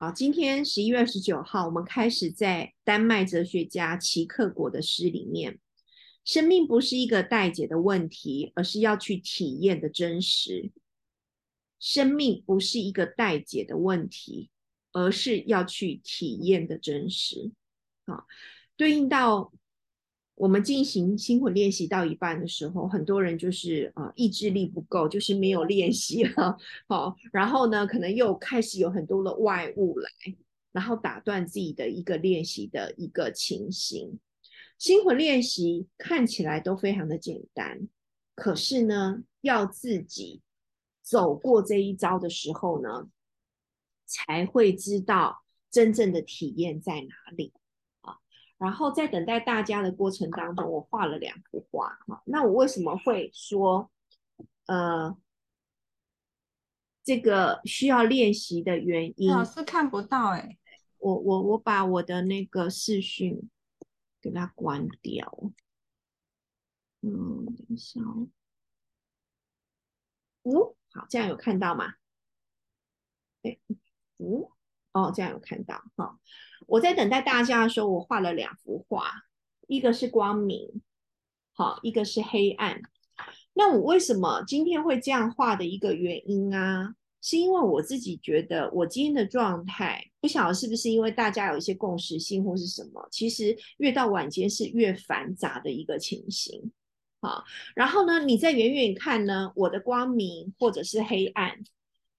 好，今天十一月二十九号，我们开始在丹麦哲学家齐克果的诗里面，生命不是一个待解的问题，而是要去体验的真实。生命不是一个待解的问题，而是要去体验的真实。啊，对应到。我们进行心魂练习到一半的时候，很多人就是啊意志力不够，就是没有练习了，好，然后呢，可能又开始有很多的外物来，然后打断自己的一个练习的一个情形。心魂练习看起来都非常的简单，可是呢，要自己走过这一招的时候呢，才会知道真正的体验在哪里。然后在等待大家的过程当中，我画了两幅画。哈，那我为什么会说，呃，这个需要练习的原因？老师看不到哎，我我我把我的那个视讯给它关掉。嗯，等一下哦。哦，好，这样有看到吗？哎，哦。哦，这样有看到哈。我在等待大家的时候，我画了两幅画，一个是光明，好，一个是黑暗。那我为什么今天会这样画的一个原因啊，是因为我自己觉得我今天的状态，不晓得是不是因为大家有一些共识性或是什么，其实越到晚间是越繁杂的一个情形。好，然后呢，你在远远看呢，我的光明或者是黑暗，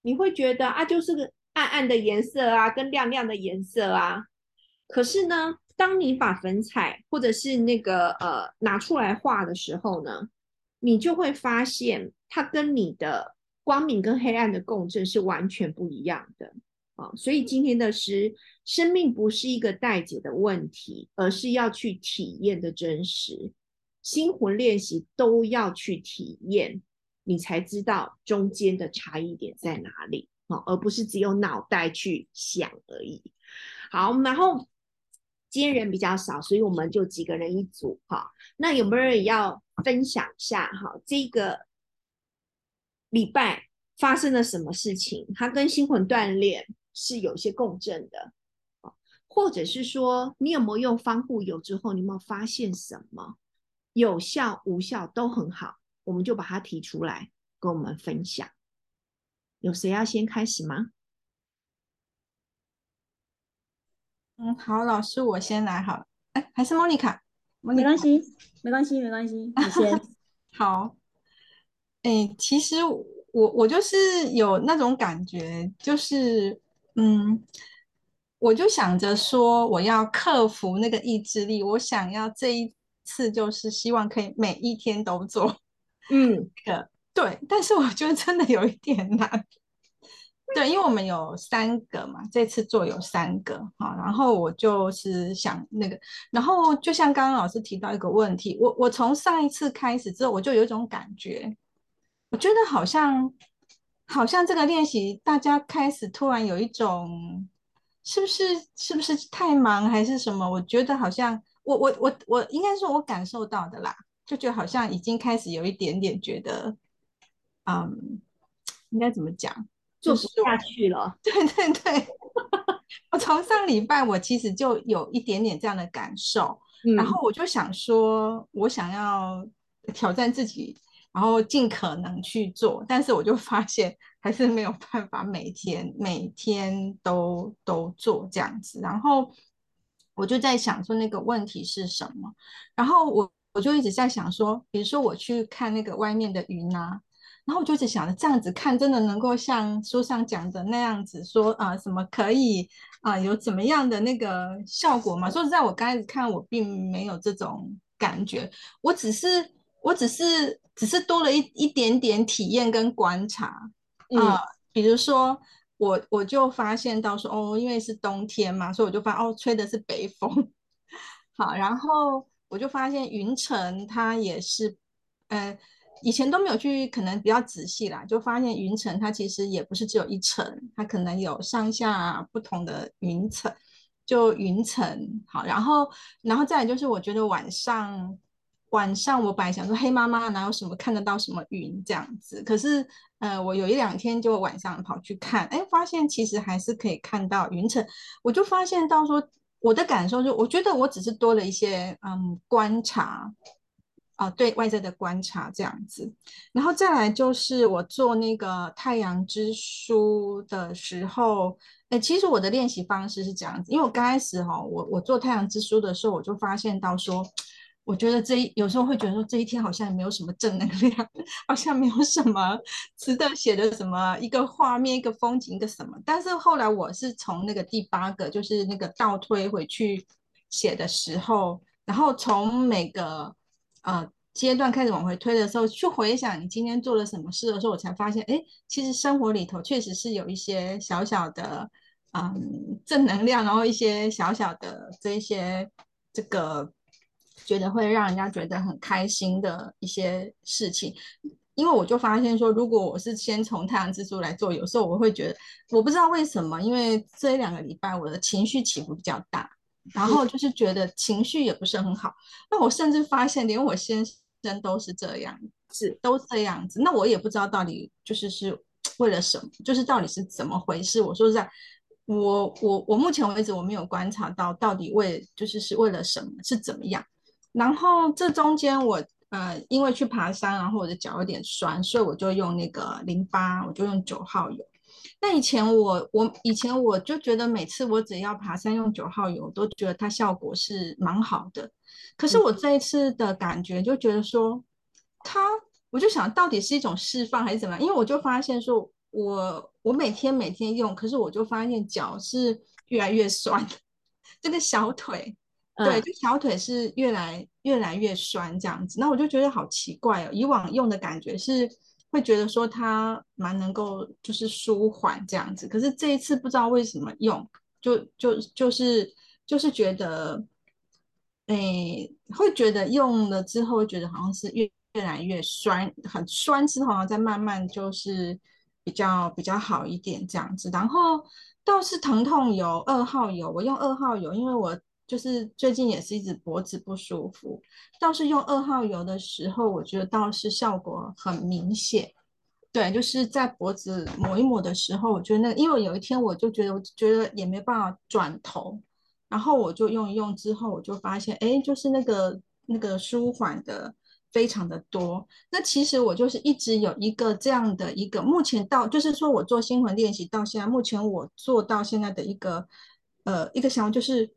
你会觉得啊，就是个。暗暗的颜色啊，跟亮亮的颜色啊，可是呢，当你把粉彩或者是那个呃拿出来画的时候呢，你就会发现它跟你的光明跟黑暗的共振是完全不一样的啊。所以今天的诗，生命不是一个待解的问题，而是要去体验的真实。心魂练习都要去体验，你才知道中间的差异点在哪里。哦，而不是只有脑袋去想而已。好，然后今天人比较少，所以我们就几个人一组。哈，那有没有人要分享一下？哈，这个礼拜发生了什么事情？它跟心魂锻炼是有些共振的。或者是说，你有没有用方固油之后，你有没有发现什么有效、无效都很好？我们就把它提出来跟我们分享。有谁要先开始吗？嗯，好，老师，我先来好了。哎，还是莫妮卡？没关系，没关系，没关系，你先。好。哎，其实我我就是有那种感觉，就是嗯，我就想着说，我要克服那个意志力，我想要这一次就是希望可以每一天都做。嗯，个。对，但是我觉得真的有一点难。对，因为我们有三个嘛，这次做有三个哈，然后我就是想那个，然后就像刚刚老师提到一个问题，我我从上一次开始之后，我就有一种感觉，我觉得好像好像这个练习，大家开始突然有一种，是不是是不是太忙还是什么？我觉得好像我我我我应该说我感受到的啦，就觉得好像已经开始有一点点觉得。嗯，应该怎么讲？做不下去了。对 对对，我从上礼拜我其实就有一点点这样的感受，然后我就想说，我想要挑战自己，然后尽可能去做，但是我就发现还是没有办法每天每天都都做这样子。然后我就在想说，那个问题是什么？然后我我就一直在想说，比如说我去看那个外面的云啊。然后我就在想着，这样子看真的能够像书上讲的那样子说啊，什么可以啊，有怎么样的那个效果吗？说实在，我刚开始看我并没有这种感觉，我只是我只是只是多了一一点点体验跟观察啊，比如说我我就发现到说哦，因为是冬天嘛，所以我就发哦，吹的是北风，好，然后我就发现云层它也是，嗯。以前都没有去，可能比较仔细啦，就发现云层它其实也不是只有一层，它可能有上下不同的云层，就云层好，然后然后再来就是我觉得晚上晚上我本来想说，黑妈妈哪有什么看得到什么云这样子，可是呃，我有一两天就晚上跑去看，哎，发现其实还是可以看到云层，我就发现到说，我的感受就，我觉得我只是多了一些嗯观察。啊，对外在的观察这样子，然后再来就是我做那个太阳之书的时候，哎，其实我的练习方式是这样子，因为我刚开始哈，我我做太阳之书的时候，我就发现到说，我觉得这一有时候会觉得说这一天好像也没有什么正能量，好像没有什么值得写的什么一个画面、一个风景、一个什么，但是后来我是从那个第八个，就是那个倒推回去写的时候，然后从每个。呃，阶段开始往回推的时候，去回想你今天做了什么事的时候，我才发现，哎，其实生活里头确实是有一些小小的，嗯，正能量，然后一些小小的这一些这个，觉得会让人家觉得很开心的一些事情。因为我就发现说，如果我是先从太阳之柱来做，有时候我会觉得，我不知道为什么，因为这一两个礼拜我的情绪起伏比较大。然后就是觉得情绪也不是很好，那我甚至发现连我先生都是这样子，都这样子。那我也不知道到底就是是为了什么，就是到底是怎么回事。我说实在，我我我目前为止我没有观察到到底为就是是为了什么，是怎么样。然后这中间我呃因为去爬山，然后我的脚有点酸，所以我就用那个淋巴，我就用九号油。那以前我我以前我就觉得每次我只要爬山用九号油，都觉得它效果是蛮好的。可是我这一次的感觉就觉得说，它我就想到底是一种释放还是怎么样？因为我就发现说，我我每天每天用，可是我就发现脚是越来越酸，这个小腿，对，就小腿是越来越来越酸这样子。那我就觉得好奇怪哦，以往用的感觉是。会觉得说它蛮能够就是舒缓这样子，可是这一次不知道为什么用，就就就是就是觉得，诶，会觉得用了之后觉得好像是越越来越酸，很酸之后再慢慢就是比较比较好一点这样子。然后倒是疼痛油二号油，我用二号油，因为我。就是最近也是一直脖子不舒服，倒是用二号油的时候，我觉得倒是效果很明显。对，就是在脖子抹一抹的时候，我觉得那因为有一天我就觉得，我觉得也没办法转头，然后我就用一用之后，我就发现，哎，就是那个那个舒缓的非常的多。那其实我就是一直有一个这样的一个，目前到就是说我做心魂练习到现在，目前我做到现在的一个呃一个想法就是。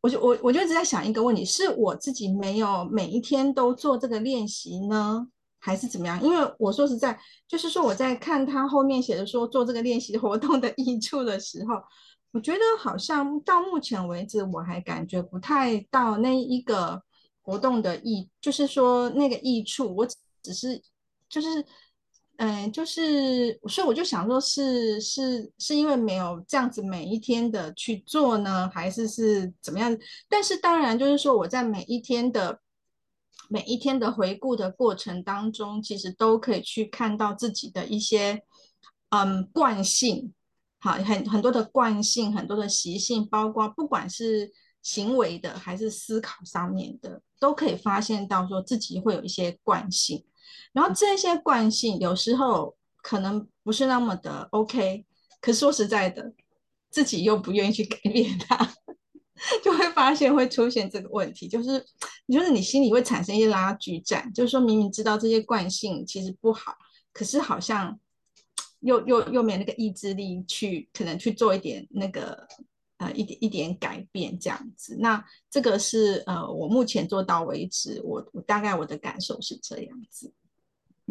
我就我我就一直在想一个问题，是我自己没有每一天都做这个练习呢，还是怎么样？因为我说实在，就是说我在看他后面写的说做这个练习活动的益处的时候，我觉得好像到目前为止我还感觉不太到那一个活动的益，就是说那个益处，我只是就是。嗯，就是，所以我就想说，是是是因为没有这样子每一天的去做呢，还是是怎么样？但是当然，就是说我在每一天的每一天的回顾的过程当中，其实都可以去看到自己的一些嗯惯性，好，很很多的惯性，很多的习性，包括不管是行为的还是思考上面的，都可以发现到说自己会有一些惯性。然后这些惯性有时候可能不是那么的 OK，可说实在的，自己又不愿意去改变它，就会发现会出现这个问题，就是你就是你心里会产生一些拉锯战，就是说明明知道这些惯性其实不好，可是好像又又又没那个意志力去可能去做一点那个呃一点一点改变这样子。那这个是呃我目前做到为止，我我大概我的感受是这样子。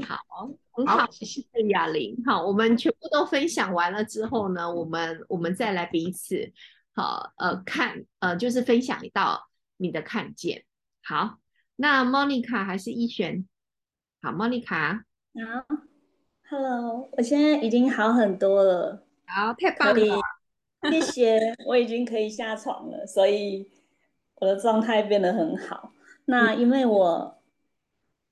好，很好，谢谢雅玲。好，我们全部都分享完了之后呢，我们我们再来彼此好呃看呃就是分享一道你的看见。好，那 Monica 还是一璇？好，Monica。好，Hello，我现在已经好很多了。好，太棒了，谢谢，我已经可以下床了，所以我的状态变得很好。那因为我。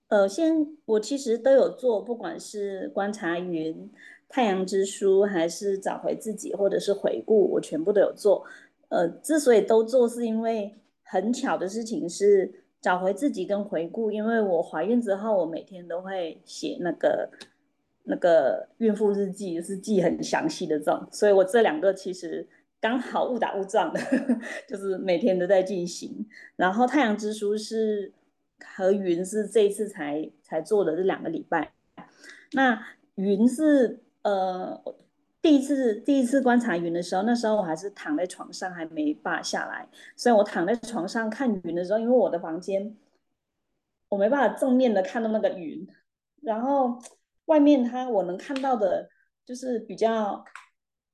呃，先我其实都有做，不管是观察云、太阳之书，还是找回自己，或者是回顾，我全部都有做。呃，之所以都做，是因为很巧的事情是，找回自己跟回顾，因为我怀孕之后，我每天都会写那个那个孕妇日记，是记很详细的这种，所以我这两个其实刚好误打误撞的，就是每天都在进行。然后太阳之书是和云是这一次才才做的这两个礼拜，那云是呃。第一次第一次观察云的时候，那时候我还是躺在床上，还没法下来。所以我躺在床上看云的时候，因为我的房间我没办法正面的看到那个云，然后外面它我能看到的就是比较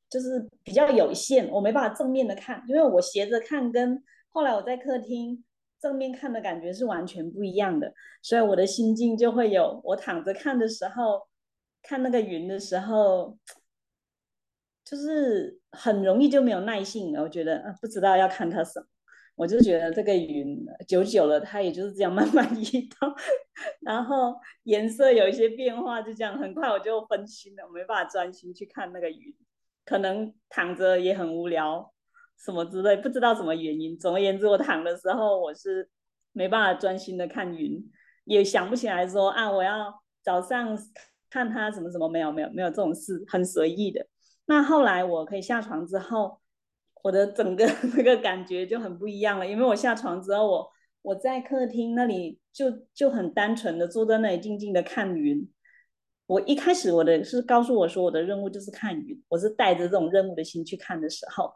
就是比较有限，我没办法正面的看，因为我斜着看跟后来我在客厅正面看的感觉是完全不一样的，所以我的心境就会有我躺着看的时候，看那个云的时候。就是很容易就没有耐性了，我觉得不知道要看它什么，我就觉得这个云久久了，它也就是这样慢慢移动，然后颜色有一些变化，就这样很快我就分心了，我没办法专心去看那个云，可能躺着也很无聊，什么之类，不知道什么原因。总而言之，我躺的时候我是没办法专心的看云，也想不起来说啊，我要早上看它什么什么，没有没有没有这种事，很随意的。那后来我可以下床之后，我的整个 那个感觉就很不一样了。因为我下床之后，我我在客厅那里就就很单纯的坐在那里静静的看云。我一开始我的是告诉我说我的任务就是看云，我是带着这种任务的心去看的时候，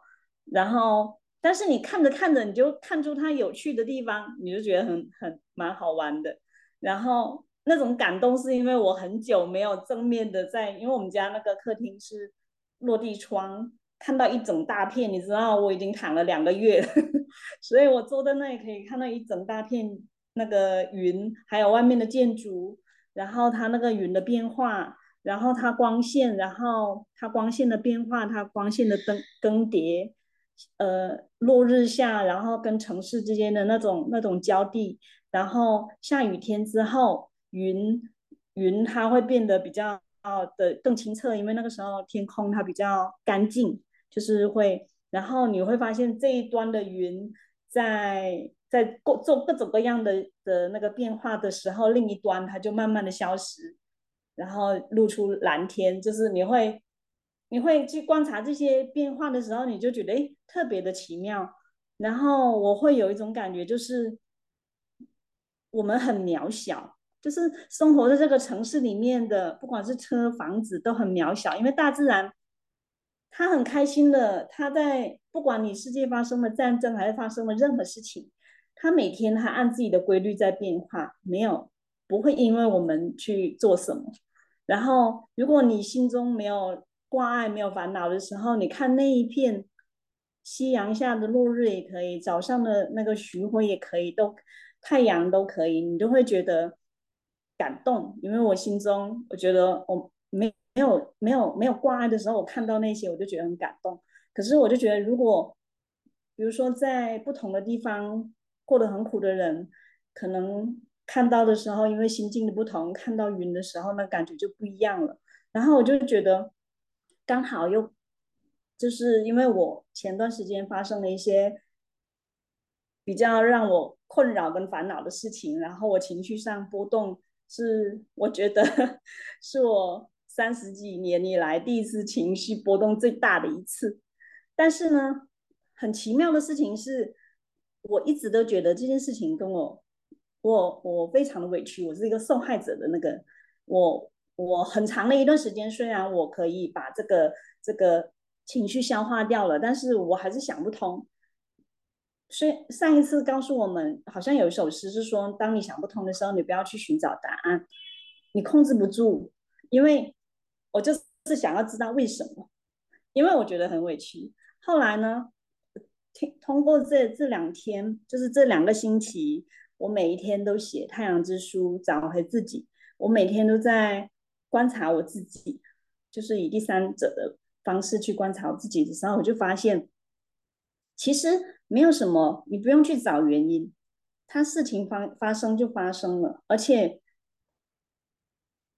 然后但是你看着看着你就看出它有趣的地方，你就觉得很很蛮好玩的。然后那种感动是因为我很久没有正面的在，因为我们家那个客厅是。落地窗看到一整大片，你知道我已经躺了两个月了，所以我坐在那里可以看到一整大片那个云，还有外面的建筑，然后它那个云的变化，然后它光线，然后它光线的变化，它光线的更更迭，呃，落日下，然后跟城市之间的那种那种交地，然后下雨天之后，云云它会变得比较。的更清澈，因为那个时候天空它比较干净，就是会，然后你会发现这一端的云在在各做各种各样的的那个变化的时候，另一端它就慢慢的消失，然后露出蓝天，就是你会你会去观察这些变化的时候，你就觉得哎特别的奇妙，然后我会有一种感觉，就是我们很渺小。就是生活在这个城市里面的，不管是车房子都很渺小，因为大自然，它很开心的，它在不管你世界发生了战争还是发生了任何事情，它每天它按自己的规律在变化，没有不会因为我们去做什么。然后，如果你心中没有挂碍、没有烦恼的时候，你看那一片夕阳下的落日也可以，早上的那个徐辉也可以，都太阳都可以，你就会觉得。感动，因为我心中我觉得我没没有没有没有挂碍的时候，我看到那些我就觉得很感动。可是我就觉得，如果比如说在不同的地方过得很苦的人，可能看到的时候，因为心境的不同，看到云的时候，那感觉就不一样了。然后我就觉得，刚好又就是因为我前段时间发生了一些比较让我困扰跟烦恼的事情，然后我情绪上波动。是我觉得 是我三十几年以来第一次情绪波动最大的一次，但是呢，很奇妙的事情是，我一直都觉得这件事情跟我，我我非常的委屈，我是一个受害者的那个，我我很长的一段时间，虽然我可以把这个这个情绪消化掉了，但是我还是想不通。所以上一次告诉我们，好像有一首诗是说，当你想不通的时候，你不要去寻找答案，你控制不住。因为我就是想要知道为什么，因为我觉得很委屈。后来呢，听通过这这两天，就是这两个星期，我每一天都写《太阳之书》，找回自己。我每天都在观察我自己，就是以第三者的方式去观察我自己的时候，我就发现，其实。没有什么，你不用去找原因，它事情发发生就发生了。而且，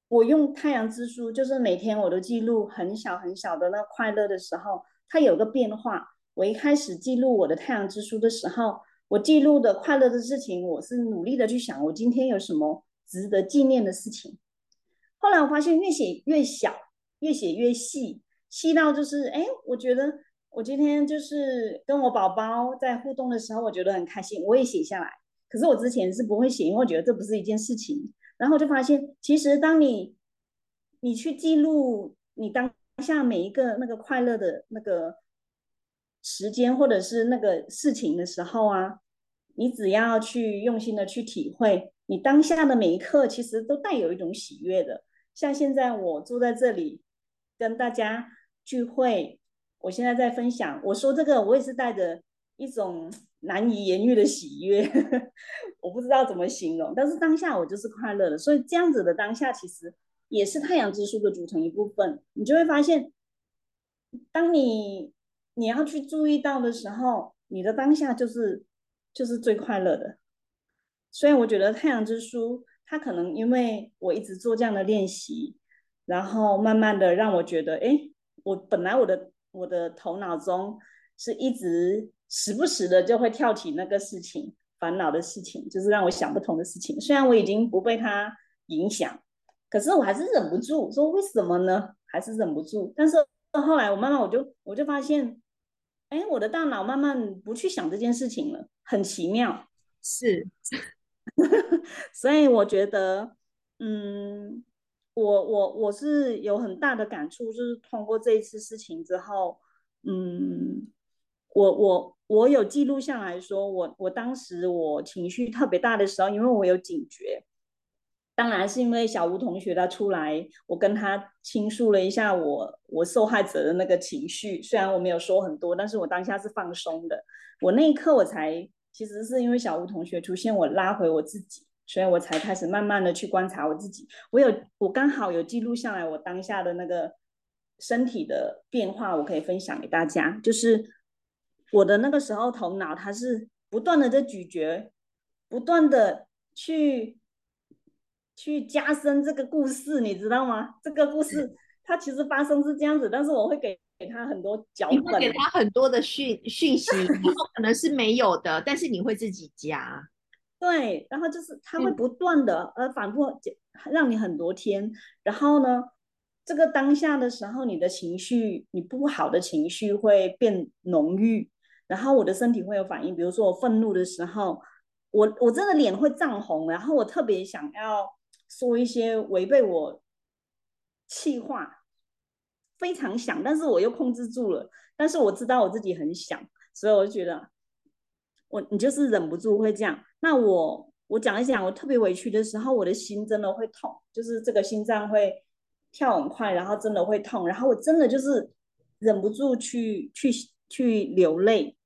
我用太阳之书，就是每天我都记录很小很小的那快乐的时候，它有个变化。我一开始记录我的太阳之书的时候，我记录的快乐的事情，我是努力的去想，我今天有什么值得纪念的事情。后来我发现越写越小，越写越细，细到就是，哎，我觉得我今天就是跟我宝宝在互动的时候，我觉得很开心，我也写下来。可是我之前是不会写，因为我觉得这不是一件事情。然后就发现，其实当你你去记录你当下每一个那个快乐的那个时间，或者是那个事情的时候啊，你只要去用心的去体会，你当下的每一刻其实都带有一种喜悦的。像现在我坐在这里跟大家聚会，我现在在分享，我说这个我也是带着一种难以言喻的喜悦，我不知道怎么形容，但是当下我就是快乐的，所以这样子的当下其实也是太阳之书的组成一部分。你就会发现，当你你要去注意到的时候，你的当下就是就是最快乐的。所以我觉得太阳之书。他可能因为我一直做这样的练习，然后慢慢的让我觉得，哎，我本来我的我的头脑中是一直时不时的就会跳起那个事情，烦恼的事情，就是让我想不通的事情。虽然我已经不被它影响，可是我还是忍不住说为什么呢？还是忍不住。但是后来我慢慢我就我就发现，哎，我的大脑慢慢不去想这件事情了，很奇妙，是。所以我觉得，嗯，我我我是有很大的感触，就是通过这一次事情之后，嗯，我我我有记录下来说，我我当时我情绪特别大的时候，因为我有警觉，当然是因为小吴同学他出来，我跟他倾诉了一下我我受害者的那个情绪，虽然我没有说很多，但是我当下是放松的，我那一刻我才。其实是因为小吴同学出现，我拉回我自己，所以我才开始慢慢的去观察我自己。我有，我刚好有记录下来我当下的那个身体的变化，我可以分享给大家。就是我的那个时候头脑它是不断的在咀嚼，不断的去去加深这个故事，你知道吗？这个故事它其实发生是这样子，但是我会给。给他很多脚本，你会给他很多的讯讯息，然后可能是没有的，但是你会自己加。对，然后就是他会不断的呃反复让你很多天，然后呢，这个当下的时候，你的情绪，你不好的情绪会变浓郁，然后我的身体会有反应，比如说我愤怒的时候，我我真的脸会涨红，然后我特别想要说一些违背我气话。非常想，但是我又控制住了。但是我知道我自己很想，所以我就觉得，我你就是忍不住会这样。那我我讲一讲，我特别委屈的时候，我的心真的会痛，就是这个心脏会跳很快，然后真的会痛，然后我真的就是忍不住去去去流泪。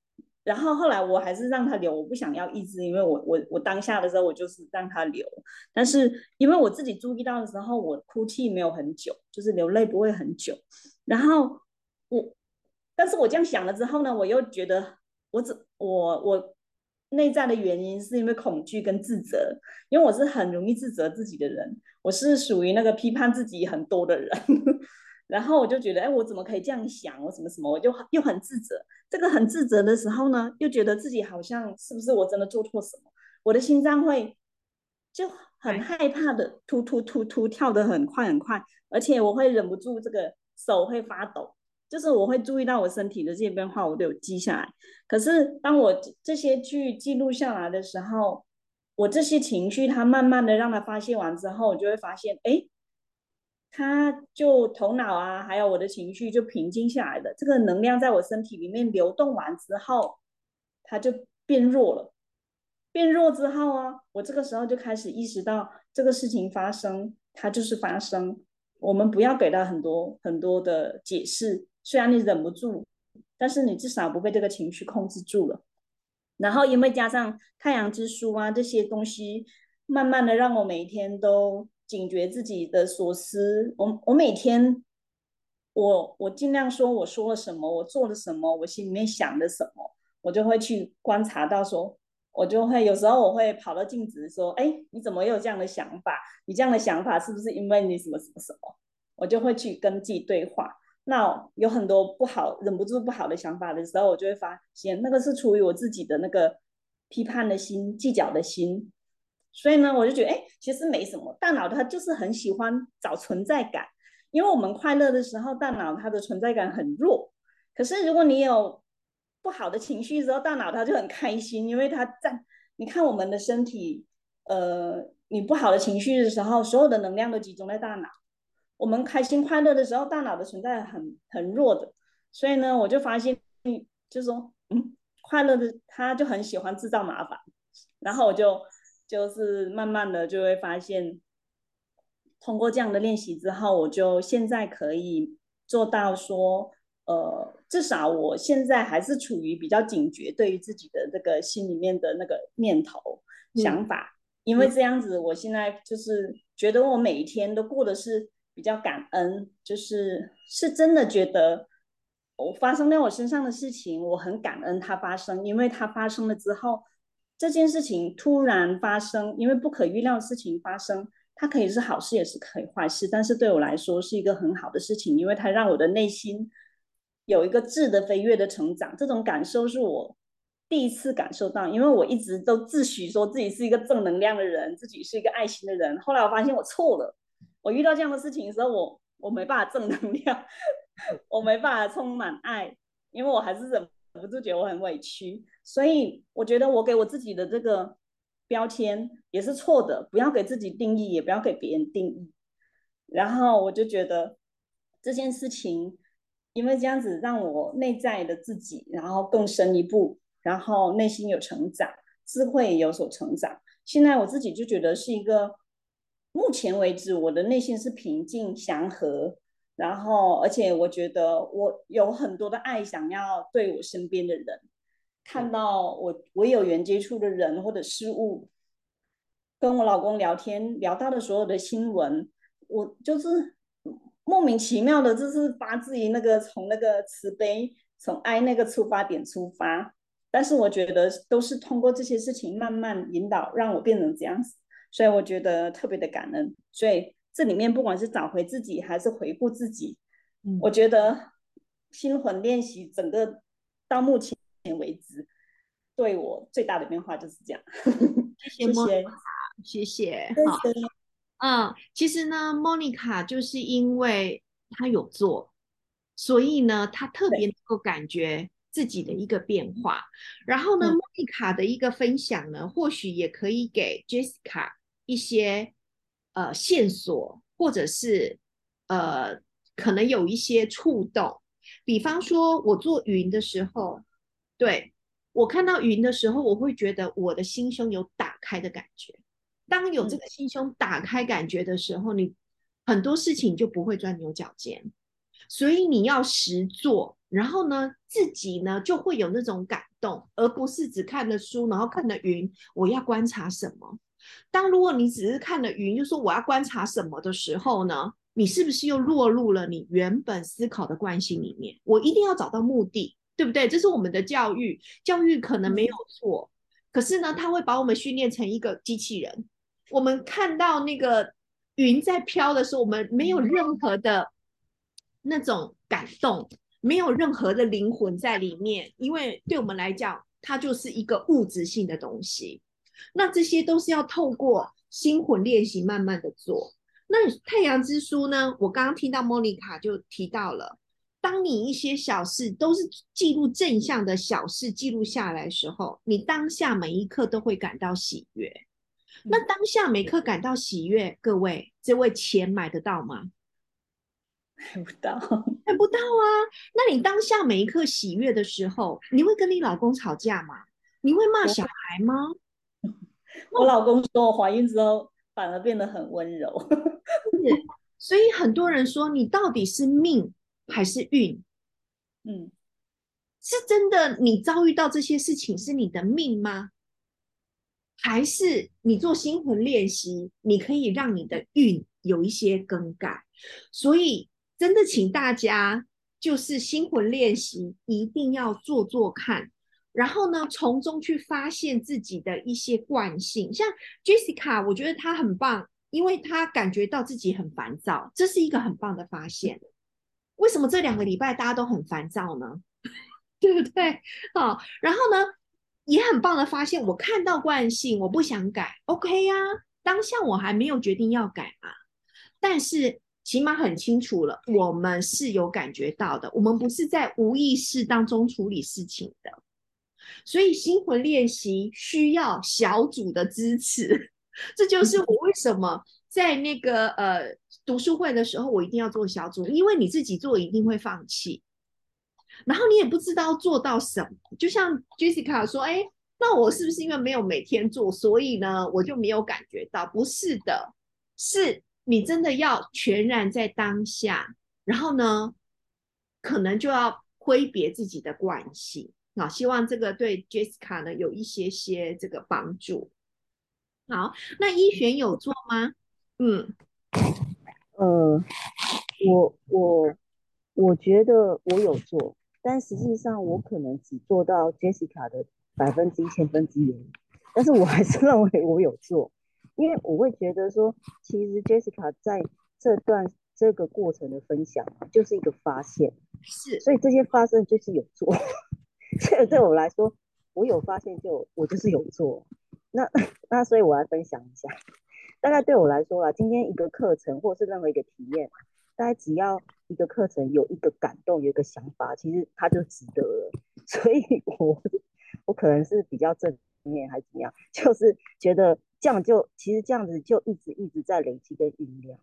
然后后来我还是让他流，我不想要抑制，因为我我我当下的时候我就是让他流，但是因为我自己注意到的时候，我哭泣没有很久，就是流泪不会很久。然后我，但是我这样想了之后呢，我又觉得我只我我内在的原因是因为恐惧跟自责，因为我是很容易自责自己的人，我是属于那个批判自己很多的人。然后我就觉得，哎，我怎么可以这样想？我什么什么，我就又很自责。这个很自责的时候呢，又觉得自己好像是不是我真的做错什么？我的心脏会就很害怕的突突突突跳得很快很快，而且我会忍不住这个手会发抖，就是我会注意到我身体的这些变化，我都有记下来。可是当我这些去记录下来的时候，我这些情绪它慢慢的让它发泄完之后，我就会发现，哎。他就头脑啊，还有我的情绪就平静下来了。这个能量在我身体里面流动完之后，它就变弱了。变弱之后啊，我这个时候就开始意识到这个事情发生，它就是发生。我们不要给他很多很多的解释，虽然你忍不住，但是你至少不被这个情绪控制住了。然后因为加上太阳之书啊这些东西，慢慢的让我每天都。警觉自己的所思，我我每天，我我尽量说我说了什么，我做了什么，我心里面想的什么，我就会去观察到，说我就会有时候我会跑到镜子说，哎，你怎么有这样的想法？你这样的想法是不是因为你什么什么什么？我就会去跟自己对话。那有很多不好，忍不住不好的想法的时候，我就会发现那个是出于我自己的那个批判的心、计较的心。所以呢，我就觉得，哎，其实没什么。大脑它就是很喜欢找存在感，因为我们快乐的时候，大脑它的存在感很弱。可是如果你有不好的情绪的时候，大脑它就很开心，因为它在你看我们的身体，呃，你不好的情绪的时候，所有的能量都集中在大脑。我们开心快乐的时候，大脑的存在很很弱的。所以呢，我就发现，嗯就说，嗯，快乐的他就很喜欢制造麻烦，然后我就。就是慢慢的就会发现，通过这样的练习之后，我就现在可以做到说，呃，至少我现在还是处于比较警觉，对于自己的这个心里面的那个念头、想法，因为这样子，我现在就是觉得我每一天都过的是比较感恩，就是是真的觉得我发生在我身上的事情，我很感恩它发生，因为它发生了之后。这件事情突然发生，因为不可预料的事情发生，它可以是好事，也是可以坏事。但是对我来说是一个很好的事情，因为它让我的内心有一个质的飞跃的成长。这种感受是我第一次感受到，因为我一直都自诩说自己是一个正能量的人，自己是一个爱心的人。后来我发现我错了，我遇到这样的事情的时候，我我没办法正能量，我没办法充满爱，因为我还是忍不住觉得我很委屈。所以我觉得我给我自己的这个标签也是错的，不要给自己定义，也不要给别人定义。然后我就觉得这件事情，因为这样子让我内在的自己，然后更深一步，然后内心有成长，智慧有所成长。现在我自己就觉得是一个，目前为止我的内心是平静祥和，然后而且我觉得我有很多的爱想要对我身边的人。看到我我有缘接触的人或者事物，跟我老公聊天聊到的所有的新闻，我就是莫名其妙的，就是发自于那个从那个慈悲、从爱那个出发点出发。但是我觉得都是通过这些事情慢慢引导，让我变成这样子，所以我觉得特别的感恩。所以这里面不管是找回自己还是回顾自己，我觉得心魂练习整个到目前。为止，对我最大的变化就是这样。谢谢，谢谢，好。嗯，其实呢，莫妮卡就是因为她有做，所以呢，她特别能够感觉自己的一个变化。然后呢，莫妮卡的一个分享呢，或许也可以给 Jessica 一些呃线索，或者是呃可能有一些触动。比方说，我做云的时候。对我看到云的时候，我会觉得我的心胸有打开的感觉。当有这个心胸打开感觉的时候，你很多事情就不会钻牛角尖。所以你要实做，然后呢，自己呢就会有那种感动，而不是只看了书，然后看了云。我要观察什么？当如果你只是看了云，就说我要观察什么的时候呢？你是不是又落入了你原本思考的惯性里面？我一定要找到目的。对不对？这是我们的教育，教育可能没有错，可是呢，他会把我们训练成一个机器人。我们看到那个云在飘的时候，我们没有任何的那种感动，没有任何的灵魂在里面，因为对我们来讲，它就是一个物质性的东西。那这些都是要透过心魂练习，慢慢的做。那太阳之书呢？我刚刚听到莫妮卡就提到了。当你一些小事都是记录正向的小事记录下来的时候，你当下每一刻都会感到喜悦。那当下每刻感到喜悦，各位，这位钱买得到吗？买不到，买不到啊！那你当下每一刻喜悦的时候，你会跟你老公吵架吗？你会骂小孩吗？我老公说我怀孕之后反而变得很温柔。是，所以很多人说你到底是命。还是运，嗯，是真的？你遭遇到这些事情是你的命吗？还是你做心魂练习，你可以让你的运有一些更改？所以，真的，请大家就是心魂练习，一定要做做看，然后呢，从中去发现自己的一些惯性。像 Jessica，我觉得她很棒，因为她感觉到自己很烦躁，这是一个很棒的发现。为什么这两个礼拜大家都很烦躁呢？对不对？好，然后呢，也很棒的发现，我看到惯性，我不想改，OK 呀。当下我还没有决定要改嘛，但是起码很清楚了，我们是有感觉到的，我们不是在无意识当中处理事情的。所以心魂练习需要小组的支持，这就是我为什么在那个呃读书会的时候，我一定要做小组，因为你自己做一定会放弃。然后你也不知道做到什么，就像 Jessica 说：“哎，那我是不是因为没有每天做，所以呢我就没有感觉到？不是的，是你真的要全然在当下，然后呢，可能就要挥别自己的惯性。好，希望这个对 Jessica 呢有一些些这个帮助。好，那一璇有做吗？嗯，呃，我我我觉得我有做。但实际上，我可能只做到 Jessica 的百分之一千分之一，但是我还是认为我有做，因为我会觉得说，其实 Jessica 在这段这个过程的分享就是一个发现，是，所以这些发生就是有做，这对我来说，我有发现就我就是有做，那那所以我来分享一下，大概对我来说啦，今天一个课程或是任何一个体验。大家只要一个课程有一个感动，有一个想法，其实它就值得了。所以，我我可能是比较正面还是怎么样，就是觉得这样就其实这样子就一直一直在累积跟酝酿。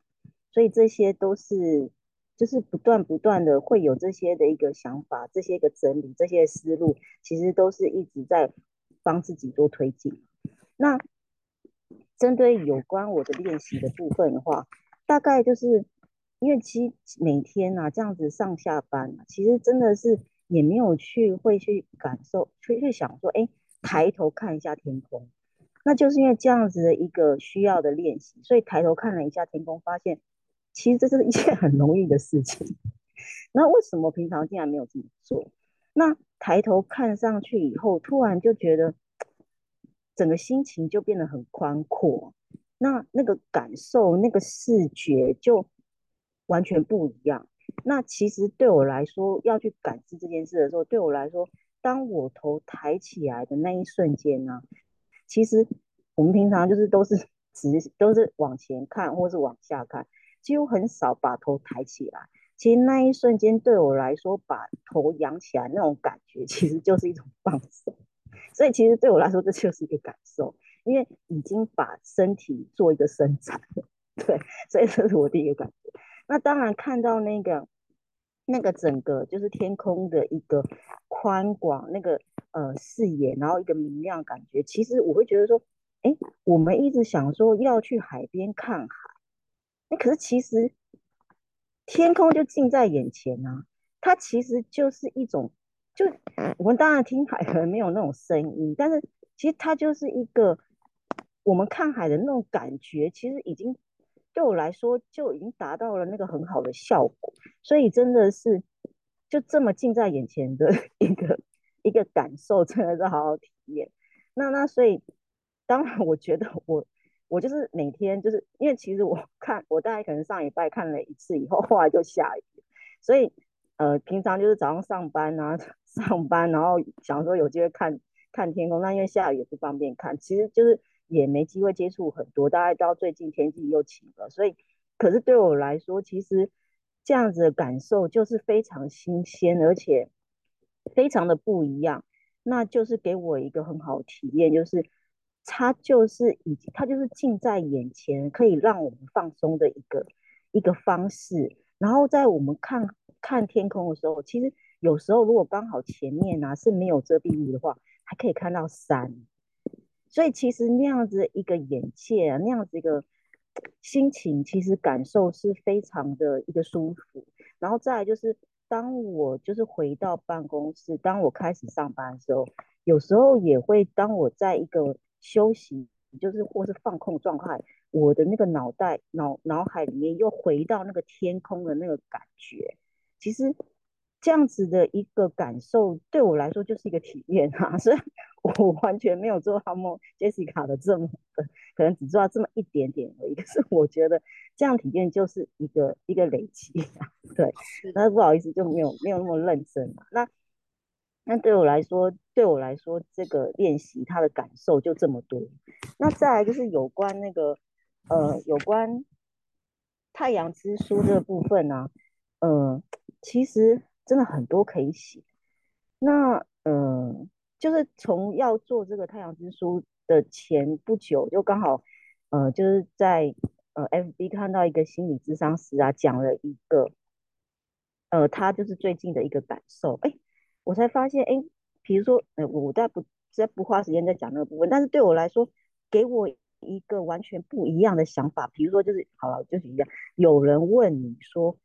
所以这些都是就是不断不断的会有这些的一个想法，这些个整理，这些思路，其实都是一直在帮自己做推进。那针对有关我的练习的部分的话，大概就是。因为其实每天呐这样子上下班，其实真的是也没有去会去感受，去去想说，哎，抬头看一下天空，那就是因为这样子的一个需要的练习，所以抬头看了一下天空，发现其实这是一件很容易的事情。那为什么平常竟然没有这么做？那抬头看上去以后，突然就觉得整个心情就变得很宽阔，那那个感受，那个视觉就。完全不一样。那其实对我来说，要去感知这件事的时候，对我来说，当我头抬起来的那一瞬间呢，其实我们平常就是都是直，都是往前看或是往下看，几乎很少把头抬起来。其实那一瞬间对我来说，把头扬起来那种感觉，其实就是一种放松。所以其实对我来说，这就是一个感受，因为已经把身体做一个伸展。对，所以这是我第一个感觉。那当然看到那个那个整个就是天空的一个宽广，那个呃视野，然后一个明亮感觉，其实我会觉得说，哎，我们一直想说要去海边看海，那可是其实天空就近在眼前啊，它其实就是一种，就我们当然听海可能没有那种声音，但是其实它就是一个我们看海的那种感觉，其实已经。对我来说就已经达到了那个很好的效果，所以真的是就这么近在眼前的一个一个感受，真的是好好体验。那那所以当然，我觉得我我就是每天就是因为其实我 看我大概可能上礼拜看了一次以后，后来就下雨，所以呃平常就是早上上班啊 上班，然后想说有机会看看天空，那因为下雨也不方便看，其实就是。也没机会接触很多，大概到最近天气又晴了，所以，可是对我来说，其实这样子的感受就是非常新鲜，而且非常的不一样。那就是给我一个很好的体验，就是它就是已经它就是近在眼前，可以让我们放松的一个一个方式。然后在我们看看天空的时候，其实有时候如果刚好前面啊是没有遮蔽物的话，还可以看到山。所以其实那样子一个眼界啊，那样子一个心情，其实感受是非常的一个舒服。然后再来就是，当我就是回到办公室，当我开始上班的时候，有时候也会当我在一个休息，就是或是放空状态，我的那个脑袋脑脑海里面又回到那个天空的那个感觉，其实。这样子的一个感受对我来说就是一个体验哈，所以我完全没有做到梦 Jessica 的这么的，可能只做到这么一点点而已。可是我觉得这样体验就是一个一个累积，对，那不好意思就没有没有那么认真嘛。那那对我来说，对我来说，这个练习它的感受就这么多。那再来就是有关那个，呃，有关太阳之书这个部分呢，嗯，其实真的很多可以写。那，嗯，就是从要做这个太阳之书的前不久，就刚好，呃，就是在呃 FB 看到一个心理智商师啊，讲了一个，呃，他就是最近的一个感受，哎。我才发现，哎，比如说，呃，我再不再不花时间在讲那个部分，但是对我来说，给我一个完全不一样的想法。比如说，就是好了，就是一样，有人问你说，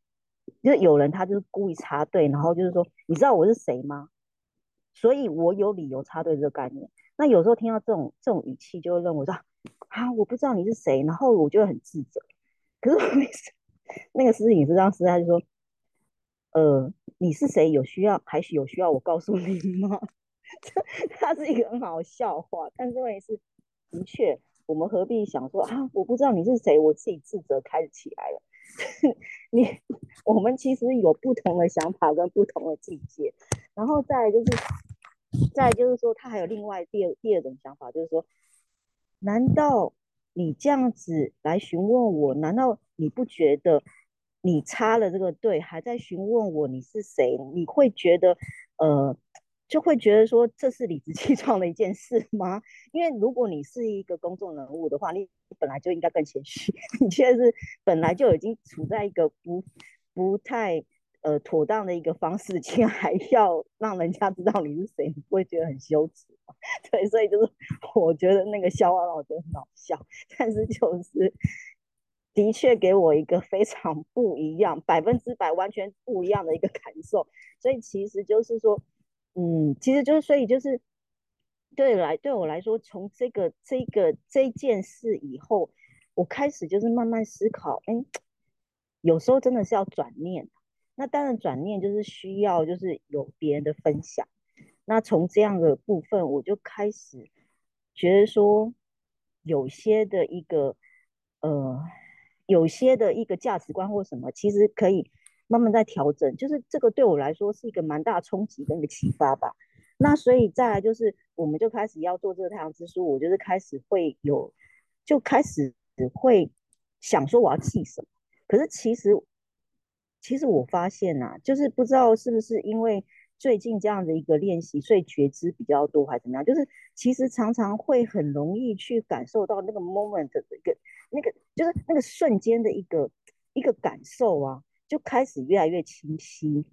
就是有人他就是故意插队，然后就是说，你知道我是谁吗？所以我有理由插队这个概念。那有时候听到这种这种语气，就会认为说，啊，我不知道你是谁，然后我就很自责。可是 那个那个事情是这样，是他就说。呃，你是谁？有需要还是有需要我告诉你吗？它是一个很好笑话，但是问题是，的确，我们何必想说啊？我不知道你是谁，我自己自责开始起来了。你我们其实有不同的想法跟不同的境界，然后再就是，再就是说，他还有另外第二第二种想法，就是说，难道你这样子来询问我，难道你不觉得？你插了这个队，还在询问我你是谁？你会觉得，呃，就会觉得说这是理直气壮的一件事吗？因为如果你是一个公众人物的话，你本来就应该更谦虚。你确实是本来就已经处在一个不不太呃妥当的一个方式，竟然还要让人家知道你是谁，你会觉得很羞耻？对，所以就是我觉得那个笑话让我觉得很好笑，但是就是。的确给我一个非常不一样、百分之百完全不一样的一个感受，所以其实就是说，嗯，其实就是所以就是对来对我来说，从这个这个这件事以后，我开始就是慢慢思考，哎，有时候真的是要转念，那当然转念就是需要就是有别人的分享，那从这样的部分，我就开始觉得说，有些的一个呃。有些的一个价值观或什么，其实可以慢慢在调整。就是这个对我来说是一个蛮大冲击跟一个启发吧。那所以再来就是，我们就开始要做这个太阳之书，我就是开始会有，就开始会想说我要记什么。可是其实，其实我发现呐，就是不知道是不是因为最近这样的一个练习，所以觉知比较多，还是怎么样？就是其实常常会很容易去感受到那个 moment 的一个。那个就是那个瞬间的一个一个感受啊，就开始越来越清晰。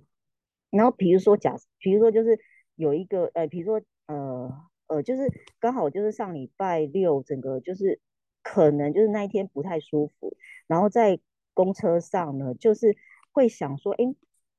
然后比如说假，比如说就是有一个呃，比如说呃呃，就是刚好就是上礼拜六，整个就是可能就是那一天不太舒服，然后在公车上呢，就是会想说，哎，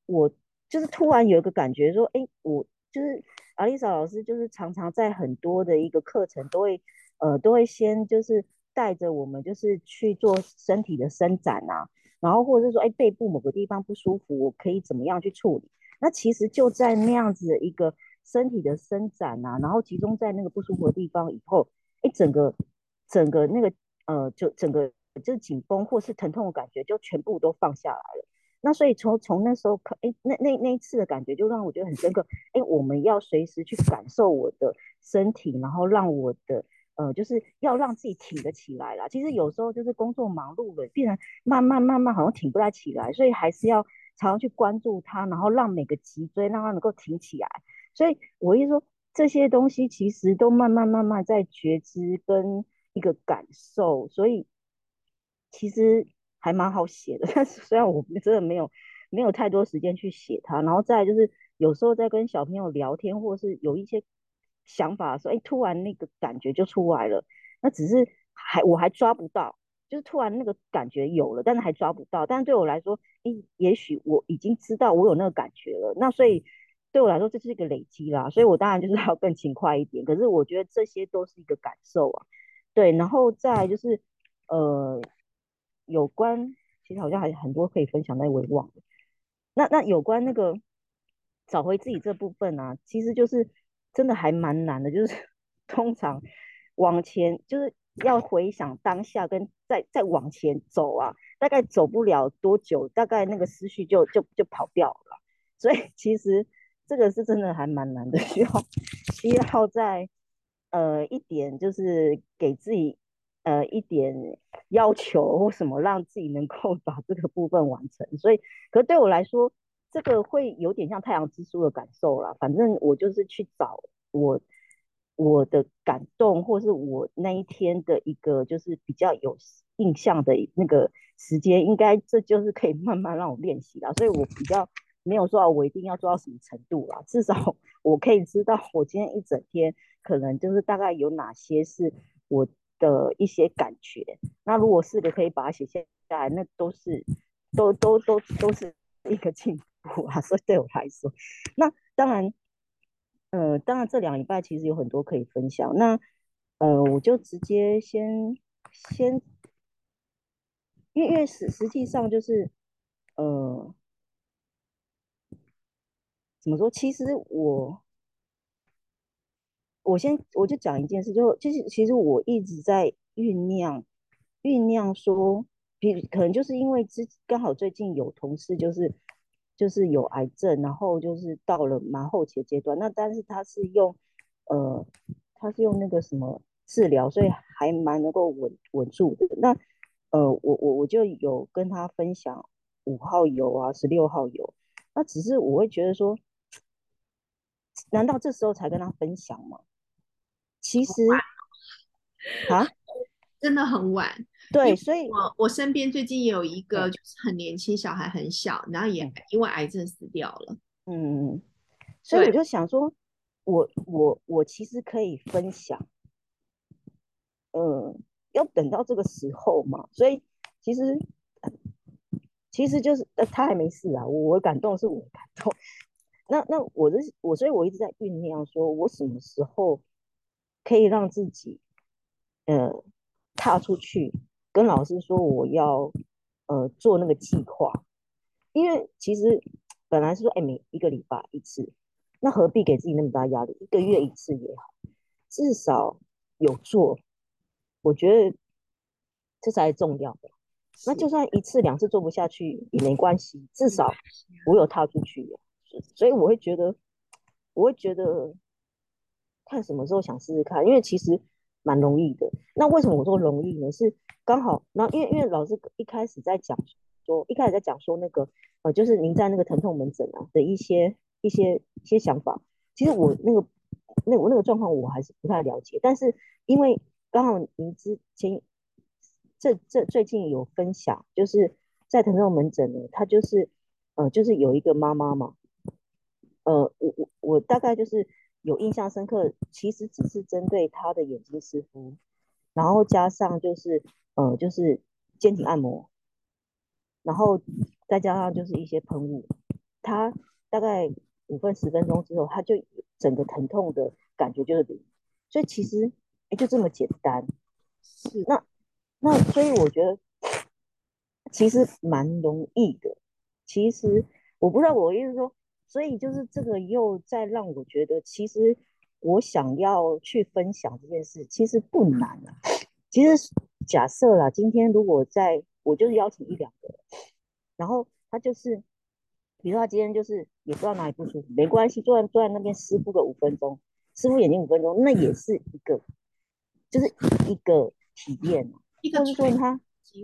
我就是突然有一个感觉说，哎，我就是阿丽莎老师，就是常常在很多的一个课程都会呃都会先就是。带着我们就是去做身体的伸展啊，然后或者是说，哎，背部某个地方不舒服，我可以怎么样去处理？那其实就在那样子的一个身体的伸展啊，然后集中在那个不舒服的地方以后，哎，整个整个那个呃，就整个就是紧绷或是疼痛的感觉就全部都放下来了。那所以从从那时候可，哎，那那那一次的感觉就让我觉得很深刻。哎，我们要随时去感受我的身体，然后让我的。呃，就是要让自己挺得起来啦。其实有时候就是工作忙碌了，病人慢慢慢慢好像挺不太起来，所以还是要常常去关注他，然后让每个脊椎让他能够挺起来。所以我意思说，这些东西其实都慢慢慢慢在觉知跟一个感受，所以其实还蛮好写的。但是虽然我真的没有没有太多时间去写它，然后再就是有时候在跟小朋友聊天，或是有一些。想法说，哎，突然那个感觉就出来了，那只是还我还抓不到，就是突然那个感觉有了，但是还抓不到。但是对我来说，哎，也许我已经知道我有那个感觉了。那所以对我来说，这是一个累积啦。所以我当然就是要更勤快一点。可是我觉得这些都是一个感受啊，对。然后再就是呃，有关其实好像还很多可以分享，但我也忘了。那那有关那个找回自己这部分啊，其实就是。真的还蛮难的，就是 通常往前就是要回想当下，跟再再往前走啊，大概走不了多久，大概那个思绪就就就跑掉了。所以其实这个是真的还蛮难的，需要需要在呃一点就是给自己呃一点要求或什么，让自己能够 把这个部分完成。所以，可对我来说，这个会有点像太阳之书的感受啦。反正我就是去找我我的感动，或是我那一天的一个就是比较有印象的那个时间，应该这就是可以慢慢让我练习啦。所以我比较。没有说我一定要做到什么程度啦，至少我可以知道我今天一整天可能就是大概有哪些是我的一些感觉。那如果是的，可以把它写下来，那都是都都都都是一个进步啊。所以对我来说，那当然，呃，当然这两礼拜其实有很多可以分享。那呃，我就直接先先，因为因为实实际上就是呃。怎么说？其实我，我先我就讲一件事，就其实其实我一直在酝酿酝酿说，比可能就是因为之刚好最近有同事就是就是有癌症，然后就是到了蛮后期的阶段，那但是他是用呃他是用那个什么治疗，所以还蛮能够稳稳住的。那呃我我我就有跟他分享五号油啊，十六号油，那只是我会觉得说。难道这时候才跟他分享吗？其实啊，真的很晚。对，所以我我身边最近也有一个就是很年轻，小孩很小，然后也因为癌症死掉了。嗯，所以我就想说，我我我其实可以分享，嗯，要等到这个时候嘛。所以其实其实就是呃，他还没死啊，我感动是我感动。那那我的我，所以我一直在酝酿，说我什么时候可以让自己，呃，踏出去，跟老师说我要，呃，做那个计划。因为其实本来是说，哎，每一个礼拜一次，那何必给自己那么大压力？一个月一次也好，至少有做，我觉得这才是重要的。那就算一次两次做不下去也没关系，至少我有踏出去。所以我会觉得，我会觉得，看什么时候想试试看，因为其实蛮容易的。那为什么我说容易呢？是刚好，那因为因为老师一开始在讲说，一开始在讲说那个呃，就是您在那个疼痛门诊啊的一些一些一些想法。其实我那个那我那个状况我还是不太了解，但是因为刚好您之前这这最近有分享，就是在疼痛门诊呢，他就是呃就是有一个妈妈嘛。呃，我我我大概就是有印象深刻，其实只是针对他的眼睛湿敷，然后加上就是呃就是肩颈按摩，然后再加上就是一些喷雾，他大概五分十分钟之后，他就整个疼痛的感觉就是零，所以其实哎就这么简单，是那那所以我觉得其实蛮容易的，其实我不知道我意思说。所以就是这个又再让我觉得，其实我想要去分享这件事，其实不难啊。其实假设啦，今天如果在我就是邀请一两个，然后他就是，比如说他今天就是也不知道哪里不舒服，没关系，坐在坐在那边湿敷个五分钟，湿敷眼睛五分钟，那也是一个，就是一个体验，或是说他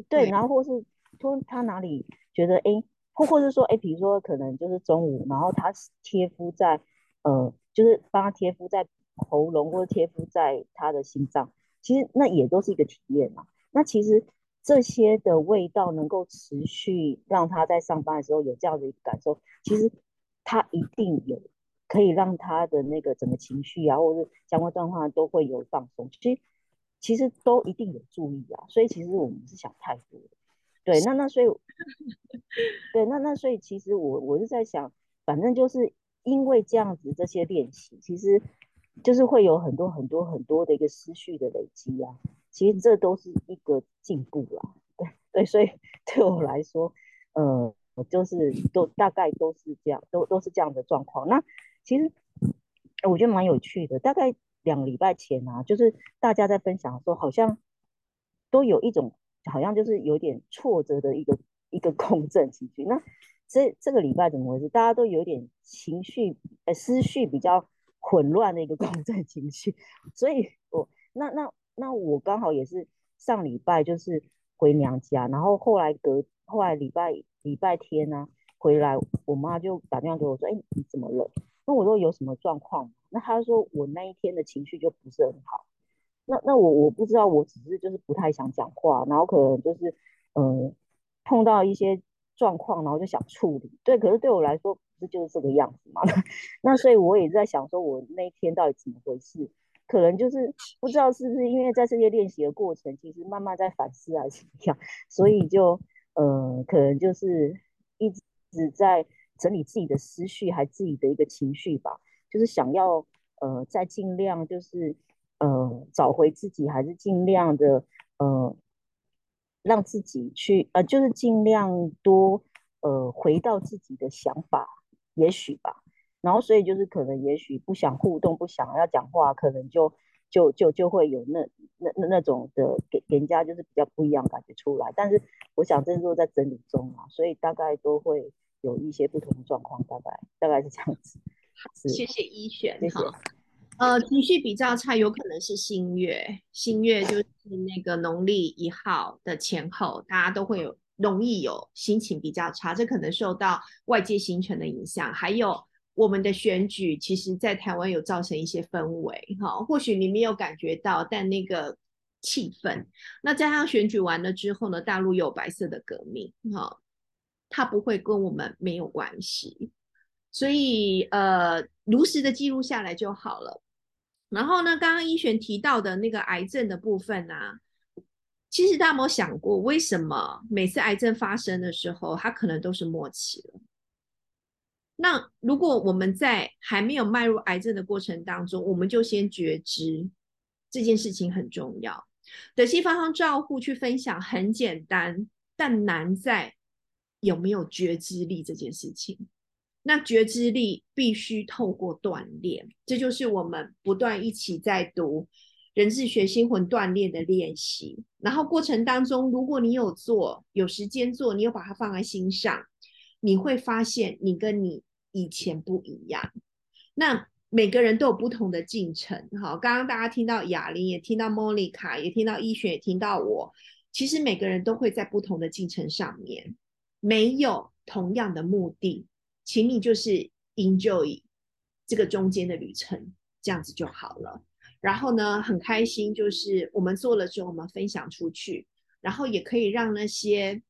对，然后或是说他哪里觉得哎。或或者说，哎，比如说可能就是中午，然后他贴敷在，呃，就是帮他贴敷在喉咙或者贴敷在他的心脏，其实那也都是一个体验嘛。那其实这些的味道能够持续让他在上班的时候有这样的一个感受，其实他一定有可以让他的那个整个情绪啊，或者是相关状况都会有放松。其实其实都一定有注意啊。所以其实我们是想太多了。对，那那所以，对，那那所以其实我我是在想，反正就是因为这样子这些练习，其实就是会有很多很多很多的一个思绪的累积啊。其实这都是一个进步啦。对对，所以对我来说，呃，就是都大概都是这样，都都是这样的状况。那其实我觉得蛮有趣的，大概两个礼拜前啊，就是大家在分享的时候，好像都有一种。好像就是有点挫折的一个一个共振情绪。那这这个礼拜怎么回事？大家都有点情绪，呃思绪比较混乱的一个共振情绪，所以我那那那我刚好也是上礼拜就是回娘家，然后后来隔后来礼拜礼拜天呢回来，我妈就打电话给我说，哎你怎么了？那我说有什么状况？那她说我那一天的情绪就不是很好。那那我我不知道，我只是就是不太想讲话，然后可能就是嗯碰到一些状况，然后就想处理。对，可是对我来说不是就是这个样子嘛？那所以我也在想说，我那一天到底怎么回事？可能就是不知道是不是因为在这些练习的过程，其实慢慢在反思还是怎么样，所以就嗯可能就是一直在整理自己的思绪，还自己的一个情绪吧，就是想要呃再尽量就是。呃，找回自己还是尽量的，呃，让自己去，呃，就是尽量多，呃，回到自己的想法，也许吧。然后，所以就是可能，也许不想互动，不想要讲话，可能就就就就会有那那那那种的给给人家就是比较不一样感觉出来。但是，我想这是说在整理中啊，所以大概都会有一些不同的状况，大概大概是这样子。谢谢一选，谢谢。呃，情绪比较差，有可能是新月，新月就是那个农历一号的前后，大家都会有容易有心情比较差，这可能受到外界形成的影响，还有我们的选举，其实在台湾有造成一些氛围，哈，或许你没有感觉到，但那个气氛，那加上选举完了之后呢，大陆有白色的革命，哈，它不会跟我们没有关系，所以呃，如实的记录下来就好了。然后呢，刚刚一璇提到的那个癌症的部分呢，其实大家有没有想过，为什么每次癌症发生的时候，它可能都是末期了？那如果我们在还没有迈入癌症的过程当中，我们就先觉知这件事情很重要。德西方向照护去分享很简单，但难在有没有觉知力这件事情。那觉知力必须透过锻炼，这就是我们不断一起在读人智学心魂锻炼的练习。然后过程当中，如果你有做，有时间做，你有把它放在心上，你会发现你跟你以前不一样。那每个人都有不同的进程。好，刚刚大家听到哑铃，也听到莫妮卡，也听到医学，也听到我。其实每个人都会在不同的进程上面，没有同样的目的。请你就是 enjoy 这个中间的旅程，这样子就好了。然后呢，很开心，就是我们做了之后，我们分享出去，然后也可以让那些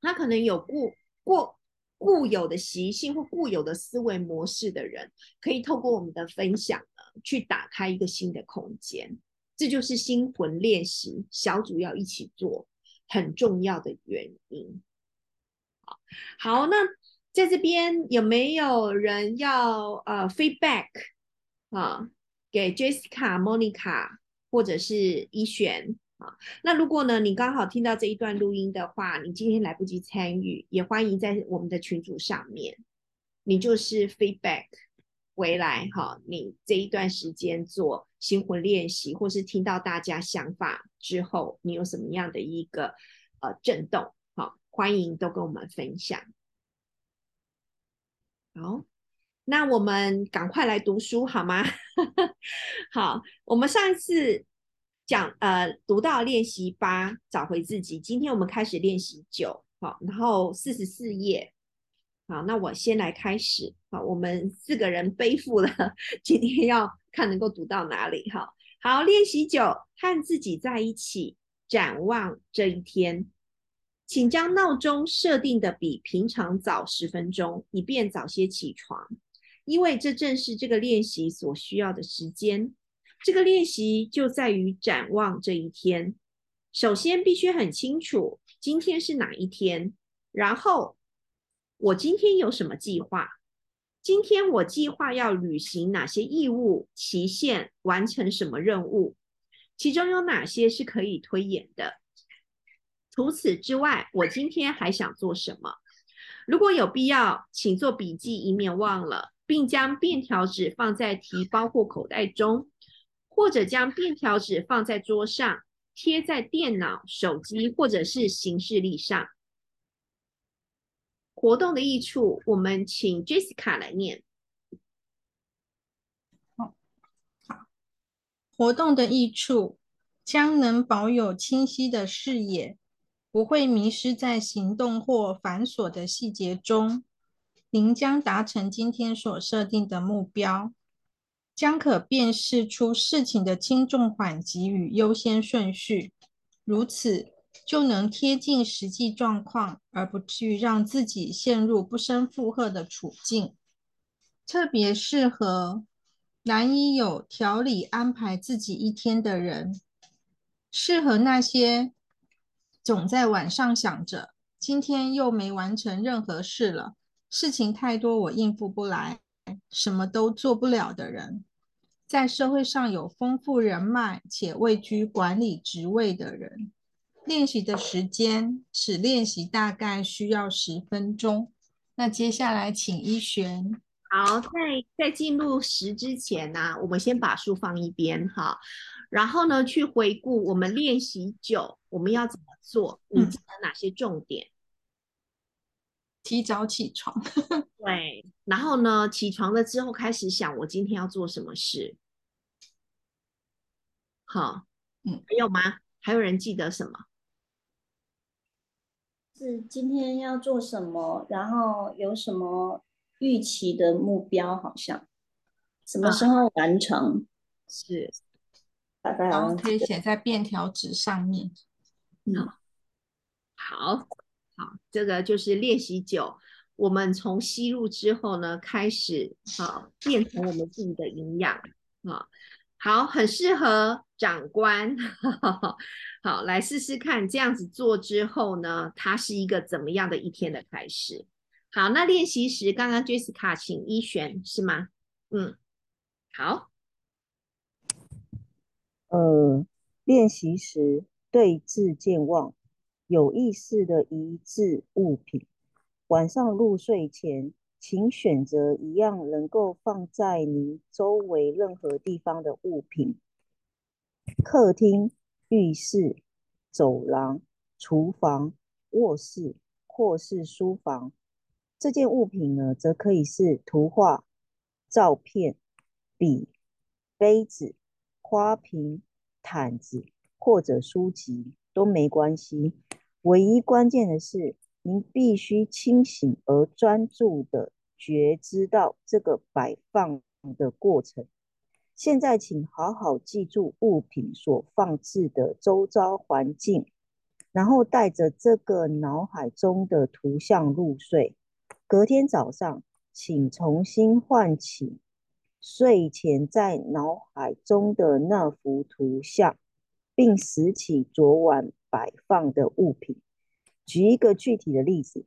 他可能有固固固有的习性或固有的思维模式的人，可以透过我们的分享呢，去打开一个新的空间。这就是心魂练习小组要一起做很重要的原因。好，好，那。在这边有没有人要呃 feedback 啊？给 Jessica、Monica 或者是一璇啊？那如果呢，你刚好听到这一段录音的话，你今天来不及参与，也欢迎在我们的群组上面，你就是 feedback 回来哈。你这一段时间做心魂练习，或是听到大家想法之后，你有什么样的一个呃震动？好，欢迎都跟我们分享。好，那我们赶快来读书好吗？好，我们上一次讲呃读到练习八，找回自己。今天我们开始练习九，好，然后四十四页。好，那我先来开始。好，我们四个人背负了今天要看能够读到哪里。哈，好，练习九，和自己在一起，展望这一天。请将闹钟设定的比平常早十分钟，以便早些起床，因为这正是这个练习所需要的时间。这个练习就在于展望这一天。首先，必须很清楚今天是哪一天，然后我今天有什么计划？今天我计划要履行哪些义务？期限完成什么任务？其中有哪些是可以推演的？除此之外，我今天还想做什么？如果有必要，请做笔记，以免忘了，并将便条纸放在提包或口袋中，或者将便条纸放在桌上，贴在电脑、手机或者是形式例上。活动的益处，我们请 Jessica 来念。活动的益处，将能保有清晰的视野。不会迷失在行动或繁琐的细节中。您将达成今天所设定的目标，将可辨识出事情的轻重缓急与优先顺序，如此就能贴近实际状况，而不至于让自己陷入不胜负荷的处境。特别适合难以有条理安排自己一天的人，适合那些总在晚上想着今天又没完成任何事了。事情太多，我应付不来，什么都做不了的人，在社会上有丰富人脉且位居管理职位的人，练习的时间只练习大概需要十分钟。那接下来请一璇。好，在在进入十之前呢，我们先把书放一边哈，然后呢去回顾我们练习九我们要做，你记得哪些重点？提早起床，对，然后呢，起床了之后开始想我今天要做什么事。好，嗯，还有吗？还有人记得什么？是今天要做什么？然后有什么预期的目标？好像什么时候完成？是，大概可以写在便条纸上面。嗯，好。好，这个就是练习九。我们从吸入之后呢，开始好变成我们自己的营养啊。好，很适合长官。好，来试试看，这样子做之后呢，它是一个怎么样的一天的开始？好，那练习时，刚刚 Jessica 请一璇是吗？嗯，好。呃，练习时对峙健忘。有意识的移置物品。晚上入睡前，请选择一样能够放在您周围任何地方的物品。客厅、浴室、走廊、厨房、卧室或是书房。这件物品呢，则可以是图画、照片、笔、杯子、花瓶、毯子或者书籍都没关系。唯一关键的是，您必须清醒而专注的觉知到这个摆放的过程。现在，请好好记住物品所放置的周遭环境，然后带着这个脑海中的图像入睡。隔天早上，请重新唤起睡前在脑海中的那幅图像，并拾起昨晚。摆放的物品。举一个具体的例子，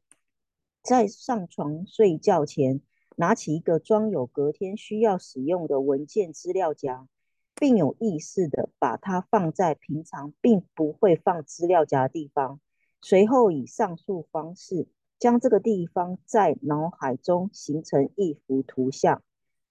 在上床睡觉前，拿起一个装有隔天需要使用的文件资料夹，并有意识的把它放在平常并不会放资料夹的地方。随后以上述方式将这个地方在脑海中形成一幅图像。